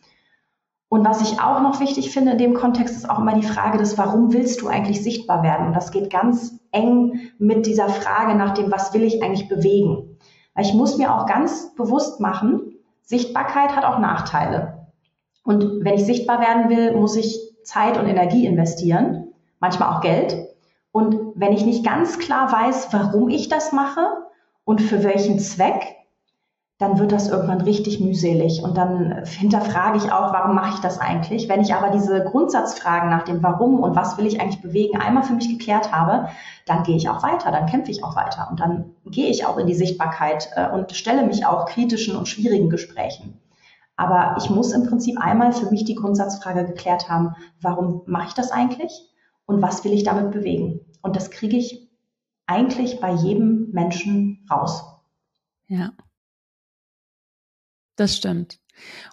Und was ich auch noch wichtig finde in dem Kontext, ist auch immer die Frage des, warum willst du eigentlich sichtbar werden? Und das geht ganz eng mit dieser Frage nach dem, was will ich eigentlich bewegen? Weil ich muss mir auch ganz bewusst machen, Sichtbarkeit hat auch Nachteile. Und wenn ich sichtbar werden will, muss ich Zeit und Energie investieren, manchmal auch Geld. Und wenn ich nicht ganz klar weiß, warum ich das mache und für welchen Zweck, dann wird das irgendwann richtig mühselig. Und dann hinterfrage ich auch, warum mache ich das eigentlich? Wenn ich aber diese Grundsatzfragen nach dem Warum und was will ich eigentlich bewegen einmal für mich geklärt habe, dann gehe ich auch weiter, dann kämpfe ich auch weiter und dann gehe ich auch in die Sichtbarkeit äh, und stelle mich auch kritischen und schwierigen Gesprächen. Aber ich muss im Prinzip einmal für mich die Grundsatzfrage geklärt haben, warum mache ich das eigentlich und was will ich damit bewegen? Und das kriege ich eigentlich bei jedem Menschen raus. Ja. Das stimmt.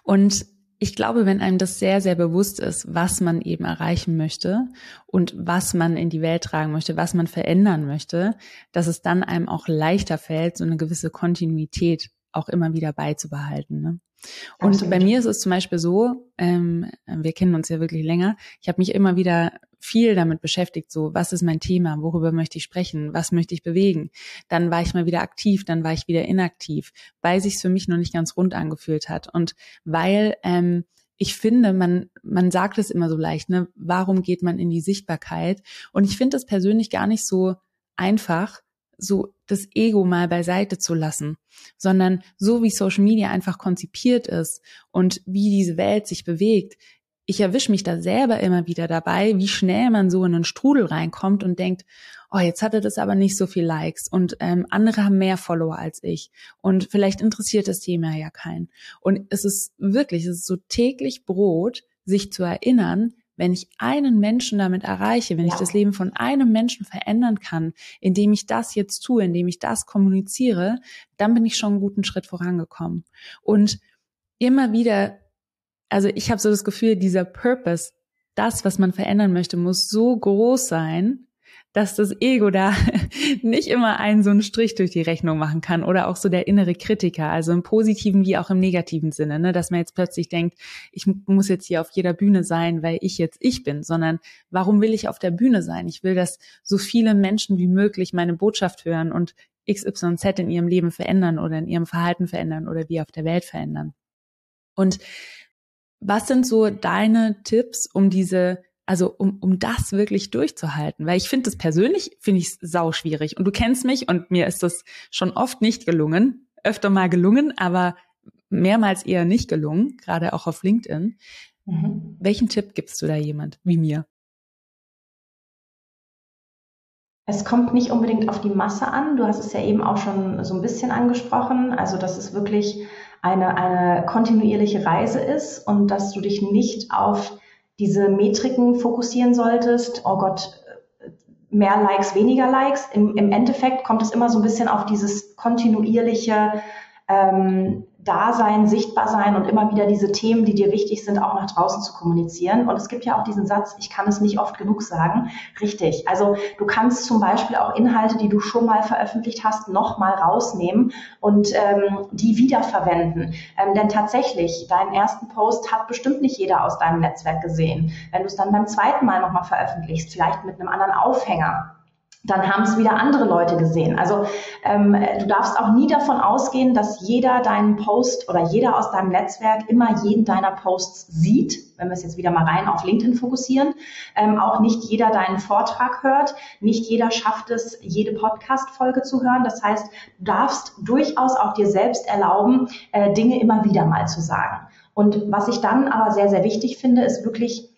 Und ich glaube, wenn einem das sehr, sehr bewusst ist, was man eben erreichen möchte und was man in die Welt tragen möchte, was man verändern möchte, dass es dann einem auch leichter fällt, so eine gewisse Kontinuität auch immer wieder beizubehalten. Ne? Und Absolut. bei mir ist es zum Beispiel so, ähm, wir kennen uns ja wirklich länger, ich habe mich immer wieder viel damit beschäftigt, so, was ist mein Thema, worüber möchte ich sprechen, was möchte ich bewegen. Dann war ich mal wieder aktiv, dann war ich wieder inaktiv, weil sich für mich noch nicht ganz rund angefühlt hat. Und weil ähm, ich finde, man, man sagt es immer so leicht, ne, warum geht man in die Sichtbarkeit? Und ich finde es persönlich gar nicht so einfach, so das Ego mal beiseite zu lassen, sondern so wie Social Media einfach konzipiert ist und wie diese Welt sich bewegt, ich erwische mich da selber immer wieder dabei, wie schnell man so in einen Strudel reinkommt und denkt, oh, jetzt hatte das aber nicht so viel Likes und ähm, andere haben mehr Follower als ich und vielleicht interessiert das Thema ja keinen. Und es ist wirklich, es ist so täglich Brot, sich zu erinnern, wenn ich einen Menschen damit erreiche, wenn ich das Leben von einem Menschen verändern kann, indem ich das jetzt tue, indem ich das kommuniziere, dann bin ich schon einen guten Schritt vorangekommen. Und immer wieder, also ich habe so das Gefühl, dieser Purpose, das, was man verändern möchte, muss so groß sein, dass das Ego da [laughs] nicht immer einen so einen Strich durch die Rechnung machen kann oder auch so der innere Kritiker, also im positiven wie auch im negativen Sinne, ne? dass man jetzt plötzlich denkt, ich muss jetzt hier auf jeder Bühne sein, weil ich jetzt ich bin, sondern warum will ich auf der Bühne sein? Ich will, dass so viele Menschen wie möglich meine Botschaft hören und XYZ in ihrem Leben verändern oder in ihrem Verhalten verändern oder wie auf der Welt verändern. Und was sind so deine Tipps, um diese also um, um das wirklich durchzuhalten, weil ich finde das persönlich, finde ich sau schwierig. Und du kennst mich und mir ist das schon oft nicht gelungen, öfter mal gelungen, aber mehrmals eher nicht gelungen, gerade auch auf LinkedIn. Mhm. Welchen Tipp gibst du da jemand wie mir? Es kommt nicht unbedingt auf die Masse an. Du hast es ja eben auch schon so ein bisschen angesprochen. Also, dass es wirklich eine, eine kontinuierliche Reise ist und dass du dich nicht auf diese Metriken fokussieren solltest, oh Gott, mehr Likes, weniger Likes. Im, im Endeffekt kommt es immer so ein bisschen auf dieses kontinuierliche ähm, Dasein, sichtbar sein und immer wieder diese Themen, die dir wichtig sind, auch nach draußen zu kommunizieren. Und es gibt ja auch diesen Satz, ich kann es nicht oft genug sagen. Richtig. Also du kannst zum Beispiel auch Inhalte, die du schon mal veröffentlicht hast, nochmal rausnehmen und ähm, die wiederverwenden. Ähm, denn tatsächlich, deinen ersten Post hat bestimmt nicht jeder aus deinem Netzwerk gesehen. Wenn du es dann beim zweiten Mal nochmal veröffentlichst, vielleicht mit einem anderen Aufhänger, dann haben es wieder andere Leute gesehen. Also ähm, du darfst auch nie davon ausgehen, dass jeder deinen Post oder jeder aus deinem Netzwerk immer jeden deiner Posts sieht, wenn wir es jetzt wieder mal rein auf LinkedIn fokussieren. Ähm, auch nicht jeder deinen Vortrag hört, nicht jeder schafft es, jede Podcast-Folge zu hören. Das heißt, du darfst durchaus auch dir selbst erlauben, äh, Dinge immer wieder mal zu sagen. Und was ich dann aber sehr, sehr wichtig finde, ist wirklich,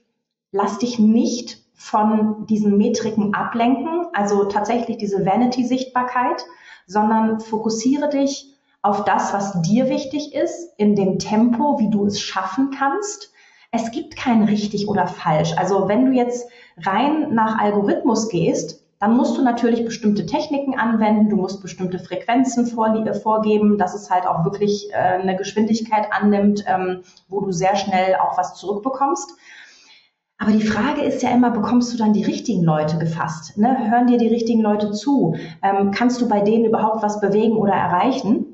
lass dich nicht von diesen Metriken ablenken, also tatsächlich diese Vanity-Sichtbarkeit, sondern fokussiere dich auf das, was dir wichtig ist, in dem Tempo, wie du es schaffen kannst. Es gibt kein richtig oder falsch. Also wenn du jetzt rein nach Algorithmus gehst, dann musst du natürlich bestimmte Techniken anwenden, du musst bestimmte Frequenzen vorgeben, dass es halt auch wirklich äh, eine Geschwindigkeit annimmt, ähm, wo du sehr schnell auch was zurückbekommst. Aber die Frage ist ja immer, bekommst du dann die richtigen Leute gefasst? Ne? Hören dir die richtigen Leute zu? Ähm, kannst du bei denen überhaupt was bewegen oder erreichen?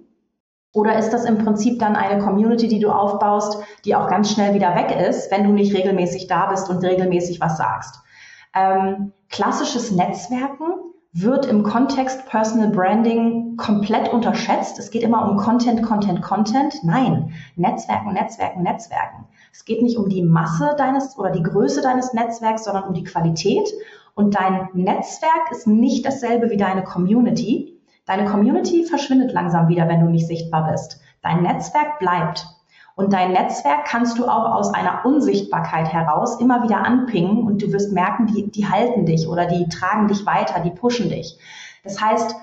Oder ist das im Prinzip dann eine Community, die du aufbaust, die auch ganz schnell wieder weg ist, wenn du nicht regelmäßig da bist und regelmäßig was sagst? Ähm, klassisches Netzwerken wird im Kontext Personal Branding komplett unterschätzt. Es geht immer um Content, Content, Content. Nein, Netzwerken, Netzwerken, Netzwerken. Es geht nicht um die Masse deines oder die Größe deines Netzwerks, sondern um die Qualität. Und dein Netzwerk ist nicht dasselbe wie deine Community. Deine Community verschwindet langsam wieder, wenn du nicht sichtbar bist. Dein Netzwerk bleibt. Und dein Netzwerk kannst du auch aus einer Unsichtbarkeit heraus immer wieder anpingen und du wirst merken, die, die halten dich oder die tragen dich weiter, die pushen dich. Das heißt,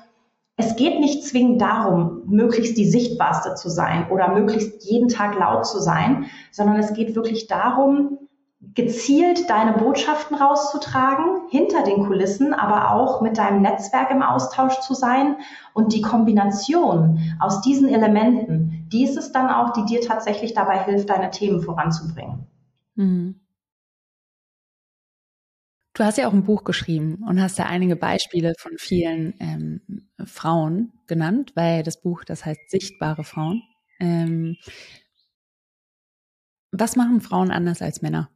es geht nicht zwingend darum, möglichst die sichtbarste zu sein oder möglichst jeden Tag laut zu sein, sondern es geht wirklich darum, gezielt deine Botschaften rauszutragen, hinter den Kulissen, aber auch mit deinem Netzwerk im Austausch zu sein. Und die Kombination aus diesen Elementen, die ist es dann auch, die dir tatsächlich dabei hilft, deine Themen voranzubringen. Mhm. Du hast ja auch ein Buch geschrieben und hast ja einige Beispiele von vielen ähm, Frauen genannt, weil das Buch, das heißt Sichtbare Frauen. Ähm, was machen Frauen anders als Männer?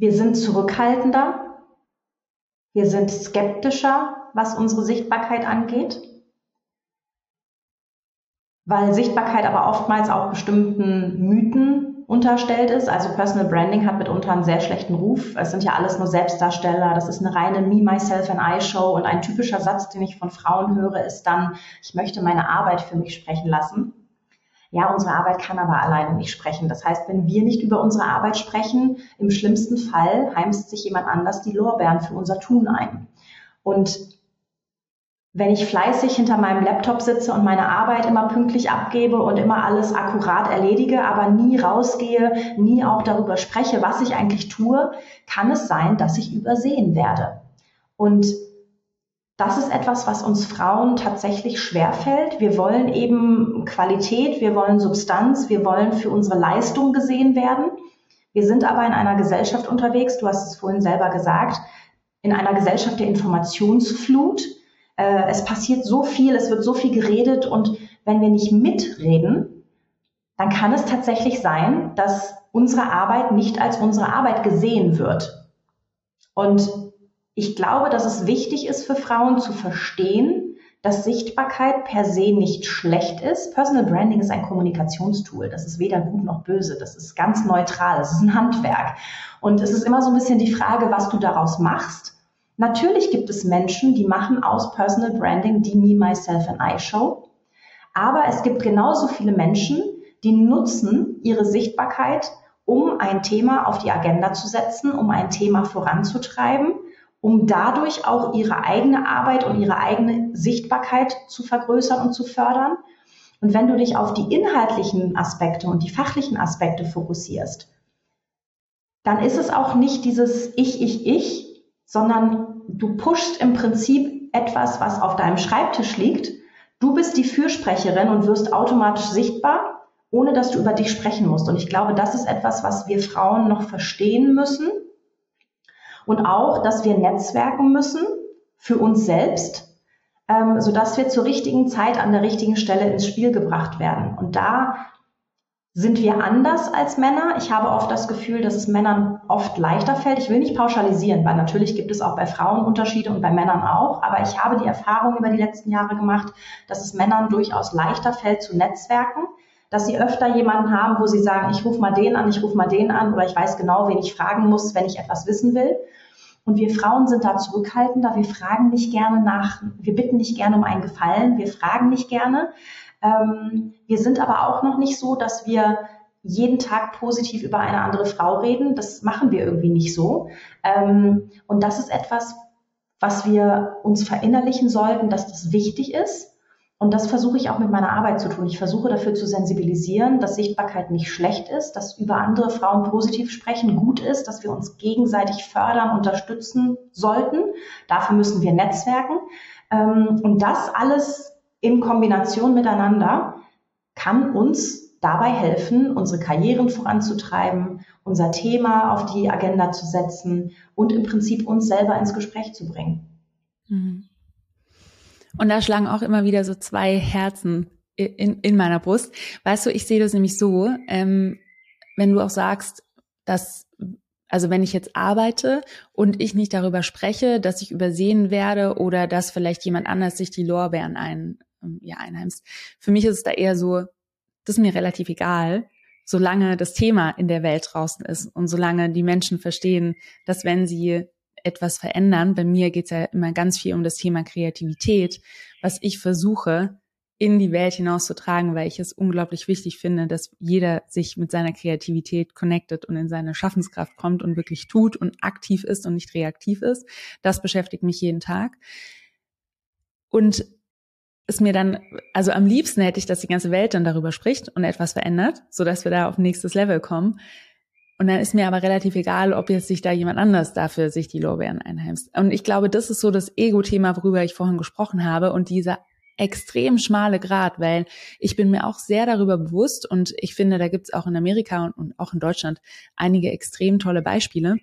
Wir sind zurückhaltender, wir sind skeptischer, was unsere Sichtbarkeit angeht, weil Sichtbarkeit aber oftmals auch bestimmten Mythen unterstellt ist. Also Personal Branding hat mitunter einen sehr schlechten Ruf. Es sind ja alles nur Selbstdarsteller. Das ist eine reine Me, Myself and I Show. Und ein typischer Satz, den ich von Frauen höre, ist dann, ich möchte meine Arbeit für mich sprechen lassen. Ja, unsere Arbeit kann aber alleine nicht sprechen. Das heißt, wenn wir nicht über unsere Arbeit sprechen, im schlimmsten Fall heimst sich jemand anders die Lorbeeren für unser Tun ein. Und wenn ich fleißig hinter meinem Laptop sitze und meine Arbeit immer pünktlich abgebe und immer alles akkurat erledige, aber nie rausgehe, nie auch darüber spreche, was ich eigentlich tue, kann es sein, dass ich übersehen werde. Und das ist etwas, was uns Frauen tatsächlich schwerfällt. Wir wollen eben Qualität, wir wollen Substanz, wir wollen für unsere Leistung gesehen werden. Wir sind aber in einer Gesellschaft unterwegs, du hast es vorhin selber gesagt, in einer Gesellschaft der Informationsflut äh, es passiert so viel, es wird so viel geredet und wenn wir nicht mitreden, dann kann es tatsächlich sein, dass unsere Arbeit nicht als unsere Arbeit gesehen wird. Und ich glaube, dass es wichtig ist für Frauen zu verstehen, dass Sichtbarkeit per se nicht schlecht ist. Personal Branding ist ein Kommunikationstool. Das ist weder gut noch böse. Das ist ganz neutral. Das ist ein Handwerk. Und es ist immer so ein bisschen die Frage, was du daraus machst. Natürlich gibt es Menschen, die machen aus Personal Branding die Me, Myself and I Show. Aber es gibt genauso viele Menschen, die nutzen ihre Sichtbarkeit, um ein Thema auf die Agenda zu setzen, um ein Thema voranzutreiben, um dadurch auch ihre eigene Arbeit und ihre eigene Sichtbarkeit zu vergrößern und zu fördern. Und wenn du dich auf die inhaltlichen Aspekte und die fachlichen Aspekte fokussierst, dann ist es auch nicht dieses Ich, ich, ich, sondern du pushst im Prinzip etwas, was auf deinem Schreibtisch liegt. Du bist die Fürsprecherin und wirst automatisch sichtbar, ohne dass du über dich sprechen musst. Und ich glaube, das ist etwas, was wir Frauen noch verstehen müssen. Und auch, dass wir netzwerken müssen für uns selbst, ähm, sodass wir zur richtigen Zeit an der richtigen Stelle ins Spiel gebracht werden. Und da sind wir anders als Männer? Ich habe oft das Gefühl, dass es Männern oft leichter fällt. Ich will nicht pauschalisieren, weil natürlich gibt es auch bei Frauen Unterschiede und bei Männern auch. Aber ich habe die Erfahrung über die letzten Jahre gemacht, dass es Männern durchaus leichter fällt zu Netzwerken, dass sie öfter jemanden haben, wo sie sagen, ich rufe mal den an, ich rufe mal den an oder ich weiß genau, wen ich fragen muss, wenn ich etwas wissen will. Und wir Frauen sind da zurückhaltender. Wir fragen nicht gerne nach, wir bitten nicht gerne um einen Gefallen, wir fragen nicht gerne. Ähm, wir sind aber auch noch nicht so, dass wir jeden Tag positiv über eine andere Frau reden. Das machen wir irgendwie nicht so. Ähm, und das ist etwas, was wir uns verinnerlichen sollten, dass das wichtig ist. Und das versuche ich auch mit meiner Arbeit zu tun. Ich versuche dafür zu sensibilisieren, dass Sichtbarkeit nicht schlecht ist, dass über andere Frauen positiv sprechen gut ist, dass wir uns gegenseitig fördern, unterstützen sollten. Dafür müssen wir netzwerken. Ähm, und das alles in Kombination miteinander kann uns dabei helfen, unsere Karrieren voranzutreiben, unser Thema auf die Agenda zu setzen und im Prinzip uns selber ins Gespräch zu bringen. Mhm. Und da schlagen auch immer wieder so zwei Herzen in, in meiner Brust. Weißt du, ich sehe das nämlich so, ähm, wenn du auch sagst, dass, also wenn ich jetzt arbeite und ich nicht darüber spreche, dass ich übersehen werde oder dass vielleicht jemand anders sich die Lorbeeren ein, ähm, ja, einheimst. Für mich ist es da eher so, das ist mir relativ egal, solange das Thema in der Welt draußen ist und solange die Menschen verstehen, dass wenn sie etwas verändern, bei mir geht es ja immer ganz viel um das Thema Kreativität, was ich versuche in die Welt hinauszutragen, weil ich es unglaublich wichtig finde, dass jeder sich mit seiner Kreativität connectet und in seine Schaffenskraft kommt und wirklich tut und aktiv ist und nicht reaktiv ist. Das beschäftigt mich jeden Tag. Und ist mir dann, also am liebsten hätte ich, dass die ganze Welt dann darüber spricht und etwas verändert, so dass wir da auf nächstes Level kommen. Und dann ist mir aber relativ egal, ob jetzt sich da jemand anders dafür sich die Lorbeeren einheimst. Und ich glaube, das ist so das Ego-Thema, worüber ich vorhin gesprochen habe und dieser extrem schmale Grad, weil ich bin mir auch sehr darüber bewusst und ich finde, da gibt's auch in Amerika und, und auch in Deutschland einige extrem tolle Beispiele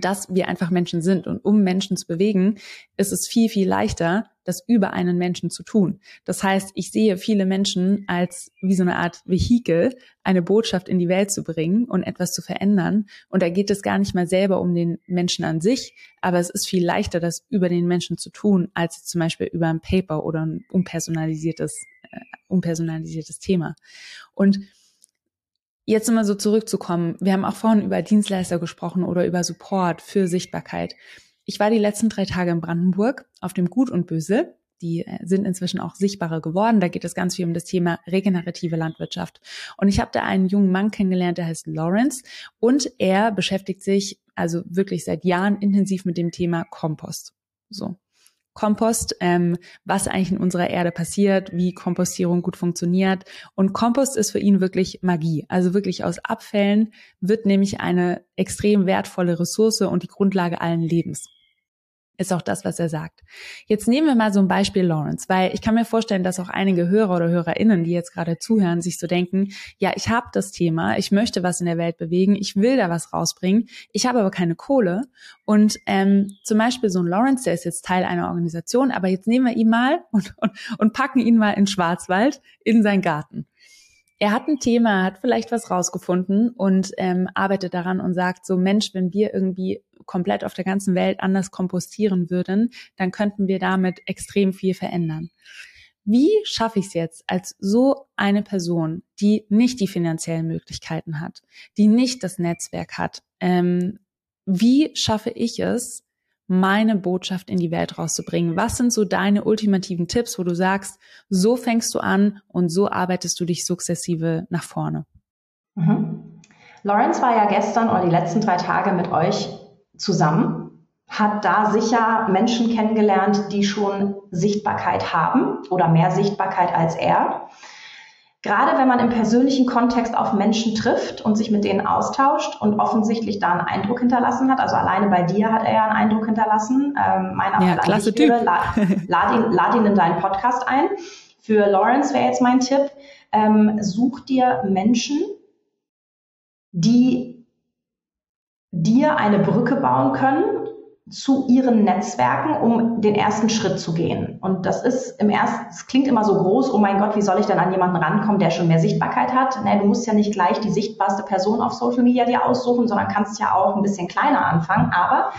dass wir einfach Menschen sind. Und um Menschen zu bewegen, ist es viel, viel leichter, das über einen Menschen zu tun. Das heißt, ich sehe viele Menschen als wie so eine Art Vehikel, eine Botschaft in die Welt zu bringen und etwas zu verändern. Und da geht es gar nicht mal selber um den Menschen an sich, aber es ist viel leichter, das über den Menschen zu tun, als zum Beispiel über ein Paper oder ein unpersonalisiertes, äh, unpersonalisiertes Thema. Und Jetzt immer so zurückzukommen. Wir haben auch vorhin über Dienstleister gesprochen oder über Support für Sichtbarkeit. Ich war die letzten drei Tage in Brandenburg auf dem Gut und Böse. Die äh, sind inzwischen auch sichtbarer geworden. Da geht es ganz viel um das Thema regenerative Landwirtschaft. Und ich habe da einen jungen Mann kennengelernt, der heißt Lawrence. Und er beschäftigt sich also wirklich seit Jahren intensiv mit dem Thema Kompost. So. Kompost, ähm, was eigentlich in unserer Erde passiert, wie Kompostierung gut funktioniert. Und Kompost ist für ihn wirklich Magie. Also wirklich aus Abfällen wird nämlich eine extrem wertvolle Ressource und die Grundlage allen Lebens ist auch das, was er sagt. Jetzt nehmen wir mal so ein Beispiel Lawrence, weil ich kann mir vorstellen, dass auch einige Hörer oder Hörerinnen, die jetzt gerade zuhören, sich so denken, ja, ich habe das Thema, ich möchte was in der Welt bewegen, ich will da was rausbringen, ich habe aber keine Kohle. Und ähm, zum Beispiel so ein Lawrence, der ist jetzt Teil einer Organisation, aber jetzt nehmen wir ihn mal [laughs] und, und, und packen ihn mal in Schwarzwald in seinen Garten er hat ein Thema, hat vielleicht was rausgefunden und ähm, arbeitet daran und sagt so, Mensch, wenn wir irgendwie komplett auf der ganzen Welt anders kompostieren würden, dann könnten wir damit extrem viel verändern. Wie schaffe ich es jetzt als so eine Person, die nicht die finanziellen Möglichkeiten hat, die nicht das Netzwerk hat? Ähm, wie schaffe ich es, meine Botschaft in die Welt rauszubringen? Was sind so deine ultimativen Tipps, wo du sagst, so fängst du an und so arbeitest du dich sukzessive nach vorne? Mhm. Lawrence war ja gestern oder die letzten drei Tage mit euch zusammen, hat da sicher Menschen kennengelernt, die schon Sichtbarkeit haben oder mehr Sichtbarkeit als er. Gerade wenn man im persönlichen Kontext auf Menschen trifft und sich mit denen austauscht und offensichtlich da einen Eindruck hinterlassen hat, also alleine bei dir hat er ja einen Eindruck hinterlassen. Ähm, mein Appell ja, klasse Typ. Wäre, lad, lad, ihn, lad ihn in deinen Podcast ein. Für Lawrence wäre jetzt mein Tipp, ähm, such dir Menschen, die dir eine Brücke bauen können zu ihren Netzwerken, um den ersten Schritt zu gehen. Und das ist im ersten, es klingt immer so groß, oh mein Gott, wie soll ich denn an jemanden rankommen, der schon mehr Sichtbarkeit hat? Nee, du musst ja nicht gleich die sichtbarste Person auf Social Media dir aussuchen, sondern kannst ja auch ein bisschen kleiner anfangen. Aber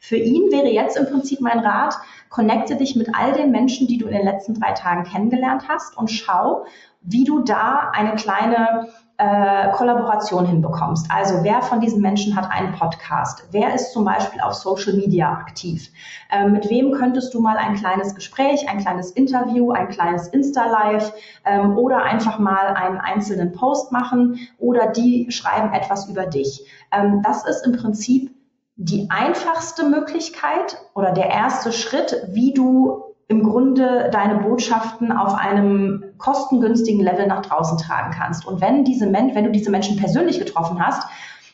für ihn wäre jetzt im Prinzip mein Rat, connecte dich mit all den Menschen, die du in den letzten drei Tagen kennengelernt hast und schau, wie du da eine kleine äh, Kollaboration hinbekommst. Also wer von diesen Menschen hat einen Podcast? Wer ist zum Beispiel auf Social Media aktiv? Ähm, mit wem könntest du mal ein kleines Gespräch, ein kleines Interview, ein kleines Insta-Live ähm, oder einfach mal einen einzelnen Post machen oder die schreiben etwas über dich? Ähm, das ist im Prinzip die einfachste Möglichkeit oder der erste Schritt, wie du im Grunde deine Botschaften auf einem kostengünstigen Level nach draußen tragen kannst. Und wenn diese Men wenn du diese Menschen persönlich getroffen hast,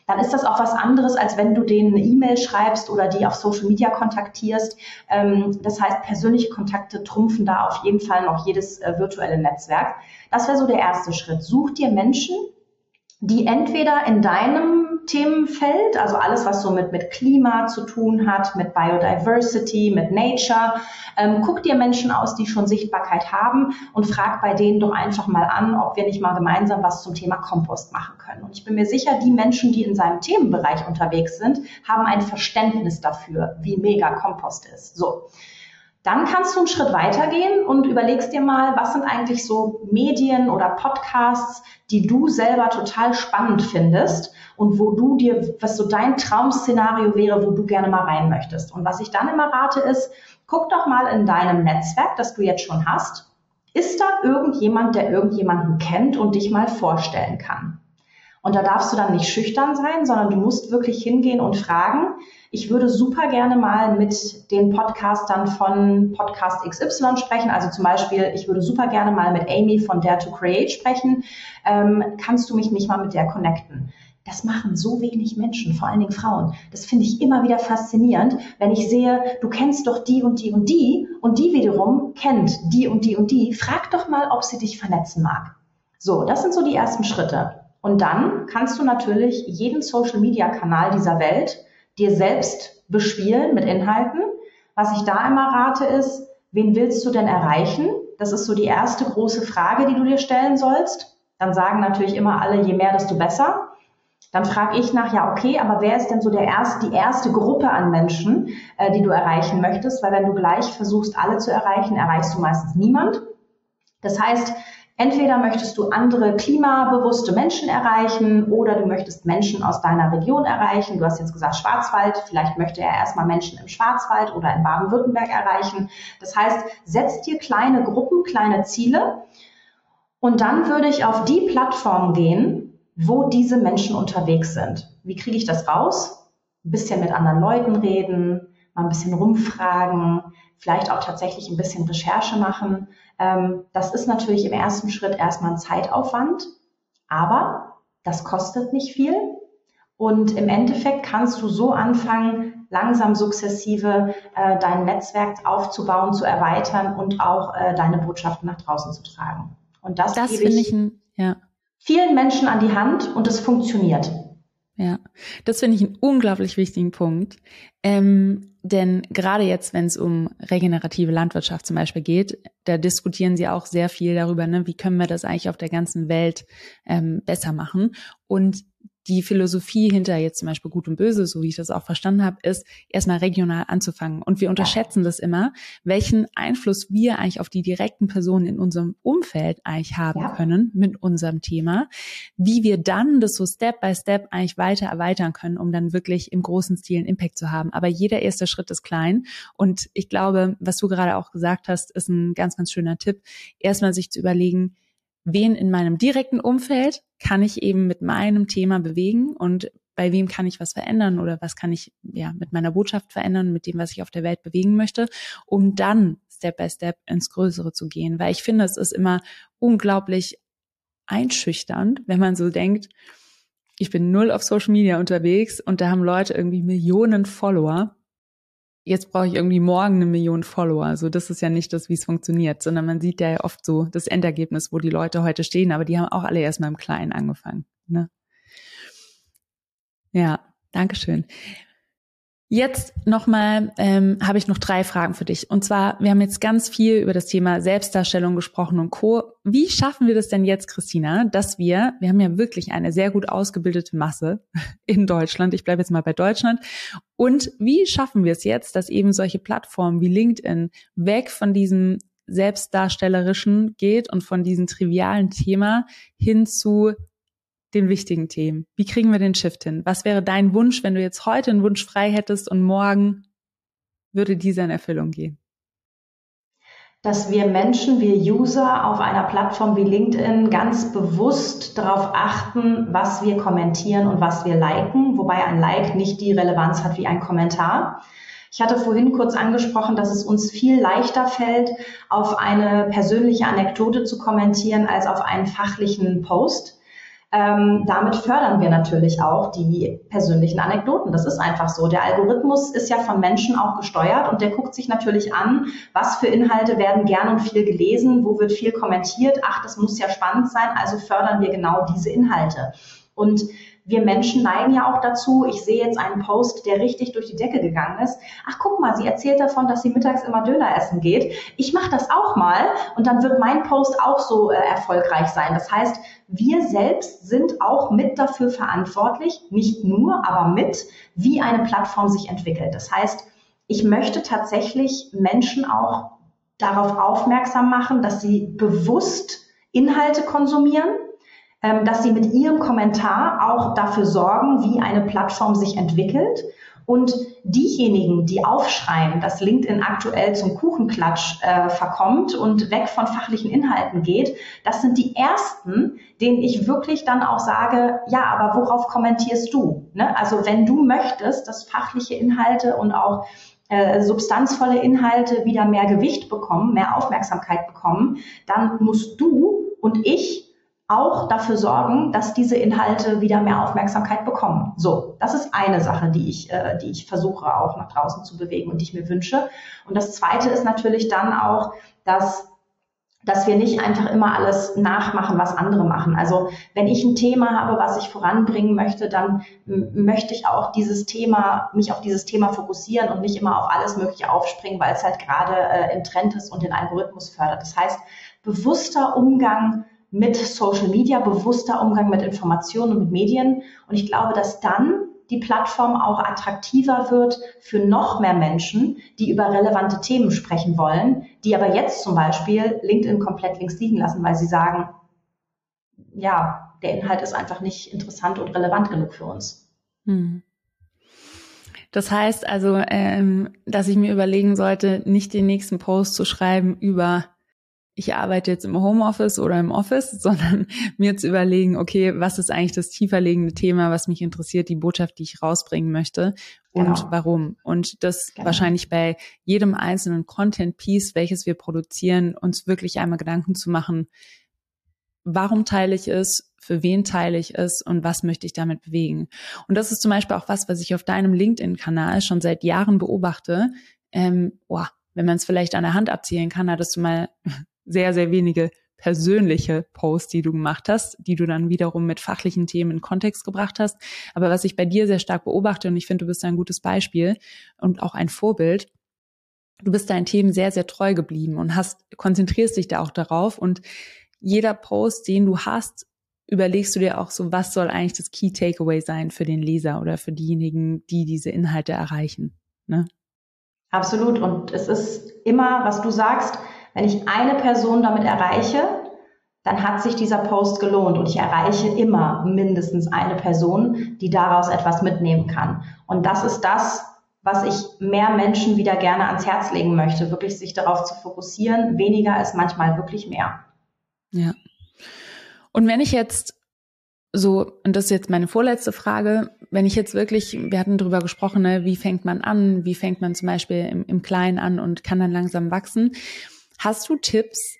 dann ist das auch was anderes, als wenn du denen eine E-Mail schreibst oder die auf Social Media kontaktierst. Ähm, das heißt, persönliche Kontakte trumpfen da auf jeden Fall noch jedes äh, virtuelle Netzwerk. Das wäre so der erste Schritt. Such dir Menschen, die entweder in deinem Themenfeld, also alles, was so mit, mit Klima zu tun hat, mit Biodiversity, mit Nature, ähm, guck dir Menschen aus, die schon Sichtbarkeit haben und frag bei denen doch einfach mal an, ob wir nicht mal gemeinsam was zum Thema Kompost machen können. Und ich bin mir sicher, die Menschen, die in seinem Themenbereich unterwegs sind, haben ein Verständnis dafür, wie mega Kompost ist. So. Dann kannst du einen Schritt weitergehen und überlegst dir mal, was sind eigentlich so Medien oder Podcasts, die du selber total spannend findest und wo du dir, was so dein Traum-Szenario wäre, wo du gerne mal rein möchtest. Und was ich dann immer rate ist, guck doch mal in deinem Netzwerk, das du jetzt schon hast, ist da irgendjemand, der irgendjemanden kennt und dich mal vorstellen kann? Und da darfst du dann nicht schüchtern sein, sondern du musst wirklich hingehen und fragen. Ich würde super gerne mal mit den Podcastern von Podcast XY sprechen. Also zum Beispiel, ich würde super gerne mal mit Amy von Dare to Create sprechen. Ähm, kannst du mich nicht mal mit der connecten? Das machen so wenig Menschen, vor allen Dingen Frauen. Das finde ich immer wieder faszinierend, wenn ich sehe, du kennst doch die und die und die und die wiederum kennt die und die und die. Frag doch mal, ob sie dich vernetzen mag. So, das sind so die ersten Schritte. Und dann kannst du natürlich jeden Social-Media-Kanal dieser Welt dir selbst bespielen mit Inhalten. Was ich da immer rate ist, wen willst du denn erreichen? Das ist so die erste große Frage, die du dir stellen sollst. Dann sagen natürlich immer alle, je mehr, desto besser. Dann frage ich nach, ja, okay, aber wer ist denn so der erste, die erste Gruppe an Menschen, äh, die du erreichen möchtest? Weil wenn du gleich versuchst, alle zu erreichen, erreichst du meistens niemand. Das heißt, Entweder möchtest du andere klimabewusste Menschen erreichen oder du möchtest Menschen aus deiner Region erreichen. Du hast jetzt gesagt Schwarzwald, vielleicht möchte er erstmal Menschen im Schwarzwald oder in Baden-Württemberg erreichen. Das heißt, setz dir kleine Gruppen, kleine Ziele und dann würde ich auf die Plattform gehen, wo diese Menschen unterwegs sind. Wie kriege ich das raus? Ein bisschen mit anderen Leuten reden, mal ein bisschen rumfragen, vielleicht auch tatsächlich ein bisschen Recherche machen. Ähm, das ist natürlich im ersten Schritt erstmal ein Zeitaufwand, aber das kostet nicht viel. Und im Endeffekt kannst du so anfangen, langsam sukzessive äh, dein Netzwerk aufzubauen, zu erweitern und auch äh, deine Botschaften nach draußen zu tragen. Und das, das gebe ich, ich ein, ja. vielen Menschen an die Hand und es funktioniert. Das finde ich einen unglaublich wichtigen Punkt. Ähm, denn gerade jetzt, wenn es um regenerative Landwirtschaft zum Beispiel geht, da diskutieren sie auch sehr viel darüber, ne, wie können wir das eigentlich auf der ganzen Welt ähm, besser machen. Und die Philosophie hinter jetzt zum Beispiel Gut und Böse, so wie ich das auch verstanden habe, ist erstmal regional anzufangen. Und wir unterschätzen das immer, welchen Einfluss wir eigentlich auf die direkten Personen in unserem Umfeld eigentlich haben ja. können mit unserem Thema, wie wir dann das so Step by Step eigentlich weiter erweitern können, um dann wirklich im großen Stil einen Impact zu haben. Aber jeder erste Schritt ist klein. Und ich glaube, was du gerade auch gesagt hast, ist ein ganz, ganz schöner Tipp, erstmal sich zu überlegen, wen in meinem direkten Umfeld kann ich eben mit meinem Thema bewegen und bei wem kann ich was verändern oder was kann ich ja mit meiner Botschaft verändern, mit dem, was ich auf der Welt bewegen möchte, um dann Step by Step ins Größere zu gehen. Weil ich finde, es ist immer unglaublich einschüchternd, wenn man so denkt, ich bin null auf Social Media unterwegs und da haben Leute irgendwie Millionen Follower jetzt brauche ich irgendwie morgen eine Million Follower. Also das ist ja nicht das, wie es funktioniert, sondern man sieht ja oft so das Endergebnis, wo die Leute heute stehen, aber die haben auch alle erstmal im Kleinen angefangen. Ne? Ja, Dankeschön. Jetzt nochmal ähm, habe ich noch drei Fragen für dich. Und zwar, wir haben jetzt ganz viel über das Thema Selbstdarstellung gesprochen und Co. Wie schaffen wir das denn jetzt, Christina, dass wir, wir haben ja wirklich eine sehr gut ausgebildete Masse [laughs] in Deutschland, ich bleibe jetzt mal bei Deutschland, und wie schaffen wir es jetzt, dass eben solche Plattformen wie LinkedIn weg von diesem Selbstdarstellerischen geht und von diesem trivialen Thema hin zu den wichtigen Themen. Wie kriegen wir den Shift hin? Was wäre dein Wunsch, wenn du jetzt heute einen Wunsch frei hättest und morgen würde dieser in Erfüllung gehen? Dass wir Menschen, wir User auf einer Plattform wie LinkedIn ganz bewusst darauf achten, was wir kommentieren und was wir liken, wobei ein Like nicht die Relevanz hat wie ein Kommentar. Ich hatte vorhin kurz angesprochen, dass es uns viel leichter fällt, auf eine persönliche Anekdote zu kommentieren als auf einen fachlichen Post. Ähm, damit fördern wir natürlich auch die persönlichen Anekdoten. Das ist einfach so. Der Algorithmus ist ja von Menschen auch gesteuert und der guckt sich natürlich an, was für Inhalte werden gern und viel gelesen, wo wird viel kommentiert. Ach, das muss ja spannend sein, also fördern wir genau diese Inhalte. Und wir Menschen neigen ja auch dazu, ich sehe jetzt einen Post, der richtig durch die Decke gegangen ist. Ach, guck mal, sie erzählt davon, dass sie mittags immer Döner essen geht. Ich mache das auch mal und dann wird mein Post auch so äh, erfolgreich sein. Das heißt, wir selbst sind auch mit dafür verantwortlich, nicht nur, aber mit, wie eine Plattform sich entwickelt. Das heißt, ich möchte tatsächlich Menschen auch darauf aufmerksam machen, dass sie bewusst Inhalte konsumieren, dass sie mit ihrem Kommentar auch dafür sorgen, wie eine Plattform sich entwickelt. Und diejenigen, die aufschreien, dass LinkedIn aktuell zum Kuchenklatsch äh, verkommt und weg von fachlichen Inhalten geht, das sind die ersten, denen ich wirklich dann auch sage, ja, aber worauf kommentierst du? Ne? Also wenn du möchtest, dass fachliche Inhalte und auch äh, substanzvolle Inhalte wieder mehr Gewicht bekommen, mehr Aufmerksamkeit bekommen, dann musst du und ich auch dafür sorgen, dass diese Inhalte wieder mehr Aufmerksamkeit bekommen. So, das ist eine Sache, die ich, äh, die ich versuche auch nach draußen zu bewegen und die ich mir wünsche. Und das Zweite ist natürlich dann auch, dass dass wir nicht einfach immer alles nachmachen, was andere machen. Also wenn ich ein Thema habe, was ich voranbringen möchte, dann möchte ich auch dieses Thema, mich auf dieses Thema fokussieren und nicht immer auf alles Mögliche aufspringen, weil es halt gerade äh, im Trend ist und den Algorithmus fördert. Das heißt, bewusster Umgang mit Social Media, bewusster Umgang mit Informationen und mit Medien. Und ich glaube, dass dann die Plattform auch attraktiver wird für noch mehr Menschen, die über relevante Themen sprechen wollen, die aber jetzt zum Beispiel LinkedIn komplett links liegen lassen, weil sie sagen, ja, der Inhalt ist einfach nicht interessant und relevant genug für uns. Hm. Das heißt also, ähm, dass ich mir überlegen sollte, nicht den nächsten Post zu schreiben über ich arbeite jetzt im Homeoffice oder im Office, [laughs] sondern mir zu überlegen, okay, was ist eigentlich das tieferlegende Thema, was mich interessiert, die Botschaft, die ich rausbringen möchte und genau. warum. Und das genau. wahrscheinlich bei jedem einzelnen Content-Piece, welches wir produzieren, uns wirklich einmal Gedanken zu machen, warum teile ich es, für wen teile ich es und was möchte ich damit bewegen. Und das ist zum Beispiel auch was, was ich auf deinem LinkedIn-Kanal schon seit Jahren beobachte. Ähm, boah, wenn man es vielleicht an der Hand abzählen kann, hattest du mal sehr, sehr wenige persönliche Posts, die du gemacht hast, die du dann wiederum mit fachlichen Themen in Kontext gebracht hast. Aber was ich bei dir sehr stark beobachte, und ich finde, du bist ein gutes Beispiel und auch ein Vorbild, du bist deinen Themen sehr, sehr treu geblieben und hast, konzentrierst dich da auch darauf und jeder Post, den du hast, überlegst du dir auch so, was soll eigentlich das Key Takeaway sein für den Leser oder für diejenigen, die diese Inhalte erreichen. Ne? Absolut. Und es ist immer, was du sagst, wenn ich eine Person damit erreiche, dann hat sich dieser Post gelohnt und ich erreiche immer mindestens eine Person, die daraus etwas mitnehmen kann. Und das ist das, was ich mehr Menschen wieder gerne ans Herz legen möchte, wirklich sich darauf zu fokussieren. Weniger ist manchmal wirklich mehr. Ja. Und wenn ich jetzt so, und das ist jetzt meine vorletzte Frage, wenn ich jetzt wirklich, wir hatten drüber gesprochen, ne, wie fängt man an, wie fängt man zum Beispiel im, im Kleinen an und kann dann langsam wachsen. Hast du Tipps,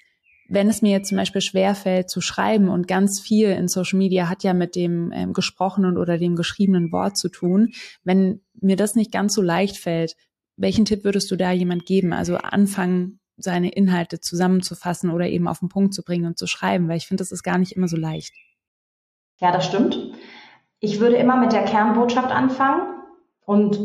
wenn es mir jetzt zum Beispiel schwerfällt zu schreiben und ganz viel in Social Media hat ja mit dem ähm, gesprochenen oder dem geschriebenen Wort zu tun, wenn mir das nicht ganz so leicht fällt, welchen Tipp würdest du da jemand geben? Also anfangen, seine Inhalte zusammenzufassen oder eben auf den Punkt zu bringen und zu schreiben, weil ich finde, das ist gar nicht immer so leicht. Ja, das stimmt. Ich würde immer mit der Kernbotschaft anfangen und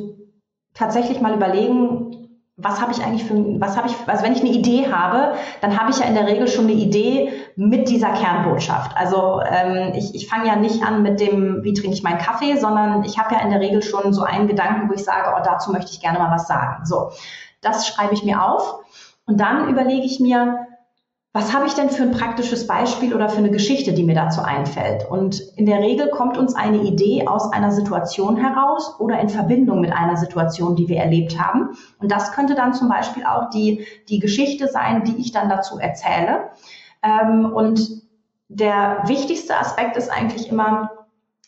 tatsächlich mal überlegen, was habe ich eigentlich für, was habe ich, also wenn ich eine Idee habe, dann habe ich ja in der Regel schon eine Idee mit dieser Kernbotschaft. Also ähm, ich, ich fange ja nicht an mit dem, wie trinke ich meinen Kaffee, sondern ich habe ja in der Regel schon so einen Gedanken, wo ich sage, oh, dazu möchte ich gerne mal was sagen. So, das schreibe ich mir auf und dann überlege ich mir, was habe ich denn für ein praktisches Beispiel oder für eine Geschichte, die mir dazu einfällt? Und in der Regel kommt uns eine Idee aus einer Situation heraus oder in Verbindung mit einer Situation, die wir erlebt haben. Und das könnte dann zum Beispiel auch die, die Geschichte sein, die ich dann dazu erzähle. Ähm, und der wichtigste Aspekt ist eigentlich immer,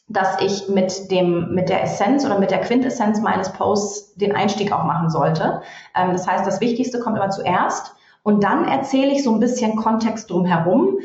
dass ich mit dem, mit der Essenz oder mit der Quintessenz meines Posts den Einstieg auch machen sollte. Ähm, das heißt, das Wichtigste kommt immer zuerst. Und dann erzähle ich so ein bisschen Kontext drumherum,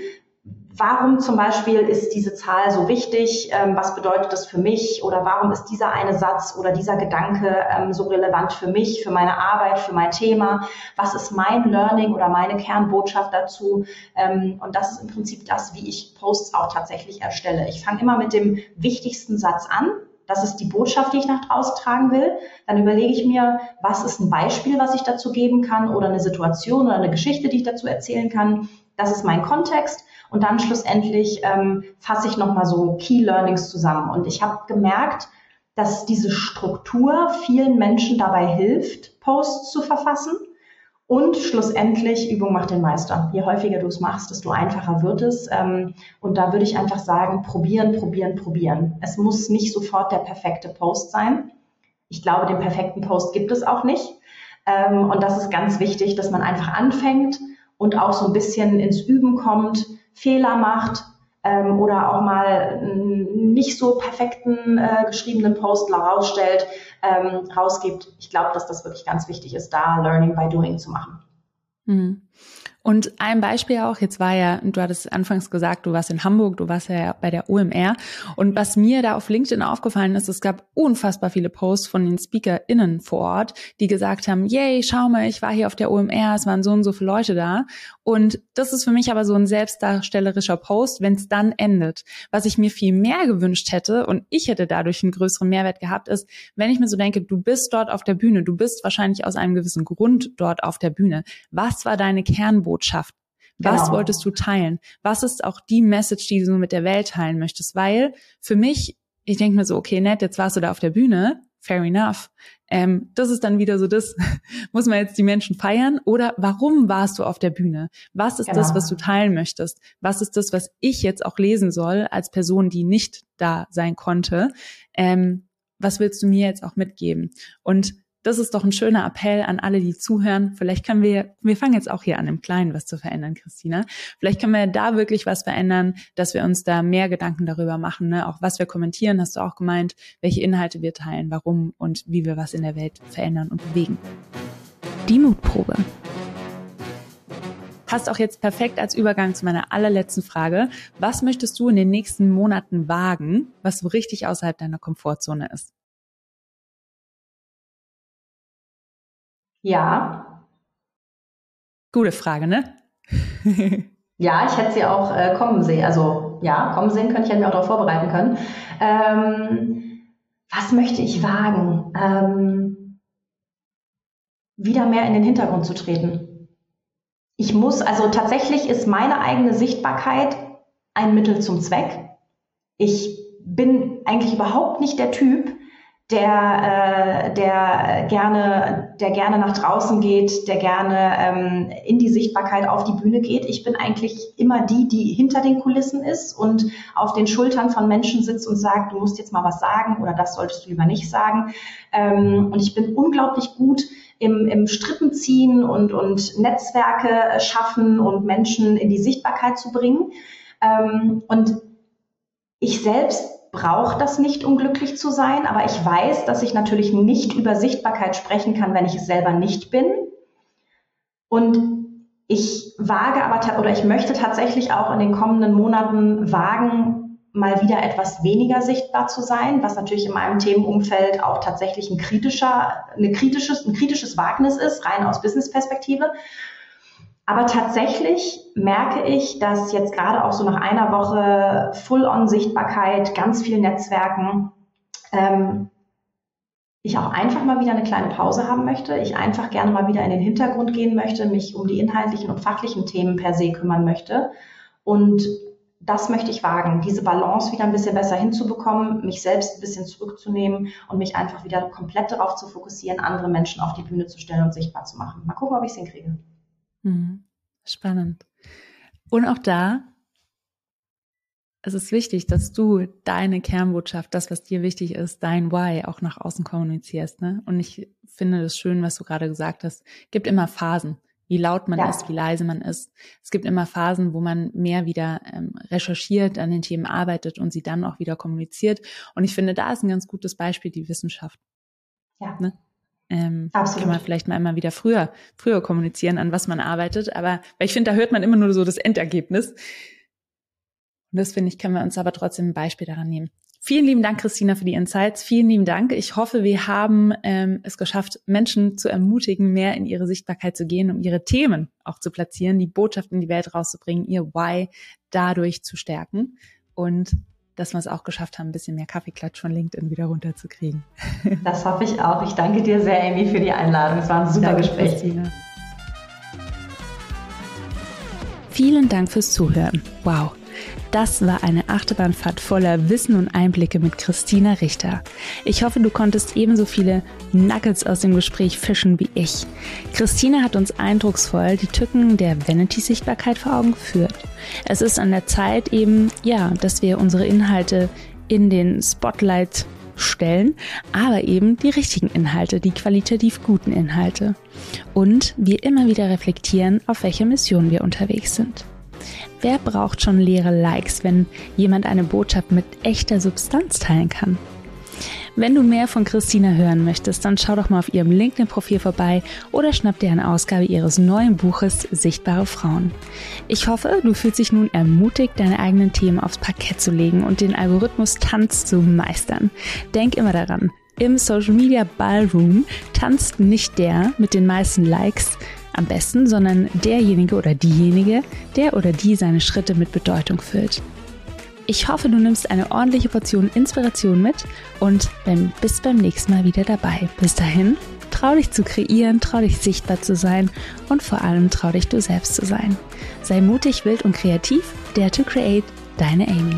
warum zum Beispiel ist diese Zahl so wichtig, ähm, was bedeutet das für mich? Oder warum ist dieser eine Satz oder dieser Gedanke ähm, so relevant für mich, für meine Arbeit, für mein Thema, was ist mein Learning oder meine Kernbotschaft dazu? Ähm, und das ist im Prinzip das, wie ich Posts auch tatsächlich erstelle. Ich fange immer mit dem wichtigsten Satz an, das ist die Botschaft, die ich nach draußen tragen will. Dann überlege ich mir, was ist ein Beispiel, was ich dazu geben kann oder eine Situation oder eine Geschichte, die ich dazu erzählen kann. Das ist mein Kontext. Und dann schlussendlich ähm, fasse ich nochmal so Key Learnings zusammen. Und ich habe gemerkt, dass diese Struktur vielen Menschen dabei hilft, Posts zu verfassen. Und schlussendlich, Übung macht den Meister. Je häufiger du es machst, desto einfacher wird es. Ähm, und da würde ich einfach sagen, probieren, probieren, probieren. Es muss nicht sofort der perfekte Post sein. Ich glaube, den perfekten Post gibt es auch nicht. Ähm, und das ist ganz wichtig, dass man einfach anfängt und auch so ein bisschen ins Üben kommt, Fehler macht ähm, oder auch mal nicht so perfekten äh, geschriebenen Post rausstellt, ähm, rausgibt. Ich glaube, dass das wirklich ganz wichtig ist, da Learning by Doing zu machen. Mhm. Und ein Beispiel auch, jetzt war ja, du hattest anfangs gesagt, du warst in Hamburg, du warst ja bei der OMR. Und was mir da auf LinkedIn aufgefallen ist, es gab unfassbar viele Posts von den SpeakerInnen vor Ort, die gesagt haben, yay, schau mal, ich war hier auf der OMR, es waren so und so viele Leute da. Und das ist für mich aber so ein selbstdarstellerischer Post, wenn es dann endet. Was ich mir viel mehr gewünscht hätte und ich hätte dadurch einen größeren Mehrwert gehabt, ist, wenn ich mir so denke, du bist dort auf der Bühne, du bist wahrscheinlich aus einem gewissen Grund dort auf der Bühne. Was war deine Kernbotschaft? Was genau. wolltest du teilen? Was ist auch die Message, die du mit der Welt teilen möchtest? Weil für mich, ich denke mir so, okay, nett, jetzt warst du da auf der Bühne, fair enough. Ähm, das ist dann wieder so das, [laughs] muss man jetzt die Menschen feiern oder warum warst du auf der Bühne? Was ist genau. das, was du teilen möchtest? Was ist das, was ich jetzt auch lesen soll als Person, die nicht da sein konnte? Ähm, was willst du mir jetzt auch mitgeben? Und das ist doch ein schöner Appell an alle, die zuhören. Vielleicht können wir, wir fangen jetzt auch hier an, im Kleinen was zu verändern, Christina. Vielleicht können wir da wirklich was verändern, dass wir uns da mehr Gedanken darüber machen, ne? auch was wir kommentieren, hast du auch gemeint, welche Inhalte wir teilen, warum und wie wir was in der Welt verändern und bewegen. Die Mutprobe passt auch jetzt perfekt als Übergang zu meiner allerletzten Frage. Was möchtest du in den nächsten Monaten wagen, was so richtig außerhalb deiner Komfortzone ist? Ja. Gute Frage, ne? [laughs] ja, ich hätte sie auch äh, kommen sehen. Also ja, kommen sehen können, ich hätte mich auch darauf vorbereiten können. Ähm, was möchte ich wagen? Ähm, wieder mehr in den Hintergrund zu treten. Ich muss, also tatsächlich ist meine eigene Sichtbarkeit ein Mittel zum Zweck. Ich bin eigentlich überhaupt nicht der Typ, der, äh, der gerne, der gerne nach draußen geht, der gerne ähm, in die Sichtbarkeit auf die Bühne geht. Ich bin eigentlich immer die, die hinter den Kulissen ist und auf den Schultern von Menschen sitzt und sagt, du musst jetzt mal was sagen oder das solltest du lieber nicht sagen. Ähm, und ich bin unglaublich gut im, im Strippen ziehen und, und Netzwerke schaffen und Menschen in die Sichtbarkeit zu bringen. Ähm, und ich selbst brauche das nicht, um glücklich zu sein, aber ich weiß, dass ich natürlich nicht über Sichtbarkeit sprechen kann, wenn ich es selber nicht bin. Und ich wage aber, oder ich möchte tatsächlich auch in den kommenden Monaten wagen, mal wieder etwas weniger sichtbar zu sein, was natürlich in meinem Themenumfeld auch tatsächlich ein kritischer, eine kritisches, ein kritisches Wagnis ist, rein aus Business-Perspektive. Aber tatsächlich merke ich, dass jetzt gerade auch so nach einer Woche Full-on-Sichtbarkeit, ganz viel Netzwerken, ähm, ich auch einfach mal wieder eine kleine Pause haben möchte. Ich einfach gerne mal wieder in den Hintergrund gehen möchte, mich um die inhaltlichen und fachlichen Themen per se kümmern möchte. Und das möchte ich wagen, diese Balance wieder ein bisschen besser hinzubekommen, mich selbst ein bisschen zurückzunehmen und mich einfach wieder komplett darauf zu fokussieren, andere Menschen auf die Bühne zu stellen und sichtbar zu machen. Mal gucken, ob ich es hinkriege. Mhm. Spannend. Und auch da es ist wichtig, dass du deine Kernbotschaft, das, was dir wichtig ist, dein Why auch nach außen kommunizierst. Ne? Und ich finde das schön, was du gerade gesagt hast. Es gibt immer Phasen, wie laut man ja. ist, wie leise man ist. Es gibt immer Phasen, wo man mehr wieder ähm, recherchiert, an den Themen arbeitet und sie dann auch wieder kommuniziert. Und ich finde, da ist ein ganz gutes Beispiel die Wissenschaft. Ja. Ne? Ähm, Absolut. Kann man vielleicht mal immer wieder früher, früher kommunizieren, an was man arbeitet. Aber weil ich finde, da hört man immer nur so das Endergebnis. Und das finde ich, können wir uns aber trotzdem ein Beispiel daran nehmen. Vielen lieben Dank, Christina, für die Insights. Vielen lieben Dank. Ich hoffe, wir haben ähm, es geschafft, Menschen zu ermutigen, mehr in ihre Sichtbarkeit zu gehen, um ihre Themen auch zu platzieren, die Botschaft in die Welt rauszubringen, ihr Why dadurch zu stärken und dass wir es auch geschafft haben, ein bisschen mehr Kaffeeklatsch von LinkedIn wieder runterzukriegen. [laughs] Das hoffe ich auch. Ich danke dir sehr, Amy, für die Einladung. Es war ein super danke, Gespräch. Christina. Vielen Dank fürs Zuhören. Wow. Das war eine Achterbahnfahrt voller Wissen und Einblicke mit Christina Richter. Ich hoffe, du konntest ebenso viele Nuggets aus dem Gespräch fischen wie ich. Christina hat uns eindrucksvoll die Tücken der Vanity-Sichtbarkeit vor Augen geführt. Es ist an der Zeit eben, ja, dass wir unsere Inhalte in den Spotlight stellen, aber eben die richtigen Inhalte, die qualitativ guten Inhalte. Und wir immer wieder reflektieren, auf welcher Mission wir unterwegs sind. Wer braucht schon leere Likes, wenn jemand eine Botschaft mit echter Substanz teilen kann? Wenn du mehr von Christina hören möchtest, dann schau doch mal auf ihrem LinkedIn-Profil vorbei oder schnapp dir eine Ausgabe ihres neuen Buches Sichtbare Frauen. Ich hoffe, du fühlst dich nun ermutigt, deine eigenen Themen aufs Parkett zu legen und den Algorithmus Tanz zu meistern. Denk immer daran, im Social Media Ballroom tanzt nicht der mit den meisten Likes, am besten, sondern derjenige oder diejenige, der oder die seine Schritte mit Bedeutung füllt. Ich hoffe, du nimmst eine ordentliche Portion Inspiration mit und bist beim nächsten Mal wieder dabei. Bis dahin, trau dich zu kreieren, trau dich sichtbar zu sein und vor allem trau dich du selbst zu sein. Sei mutig, wild und kreativ. Dare to create, deine Amy.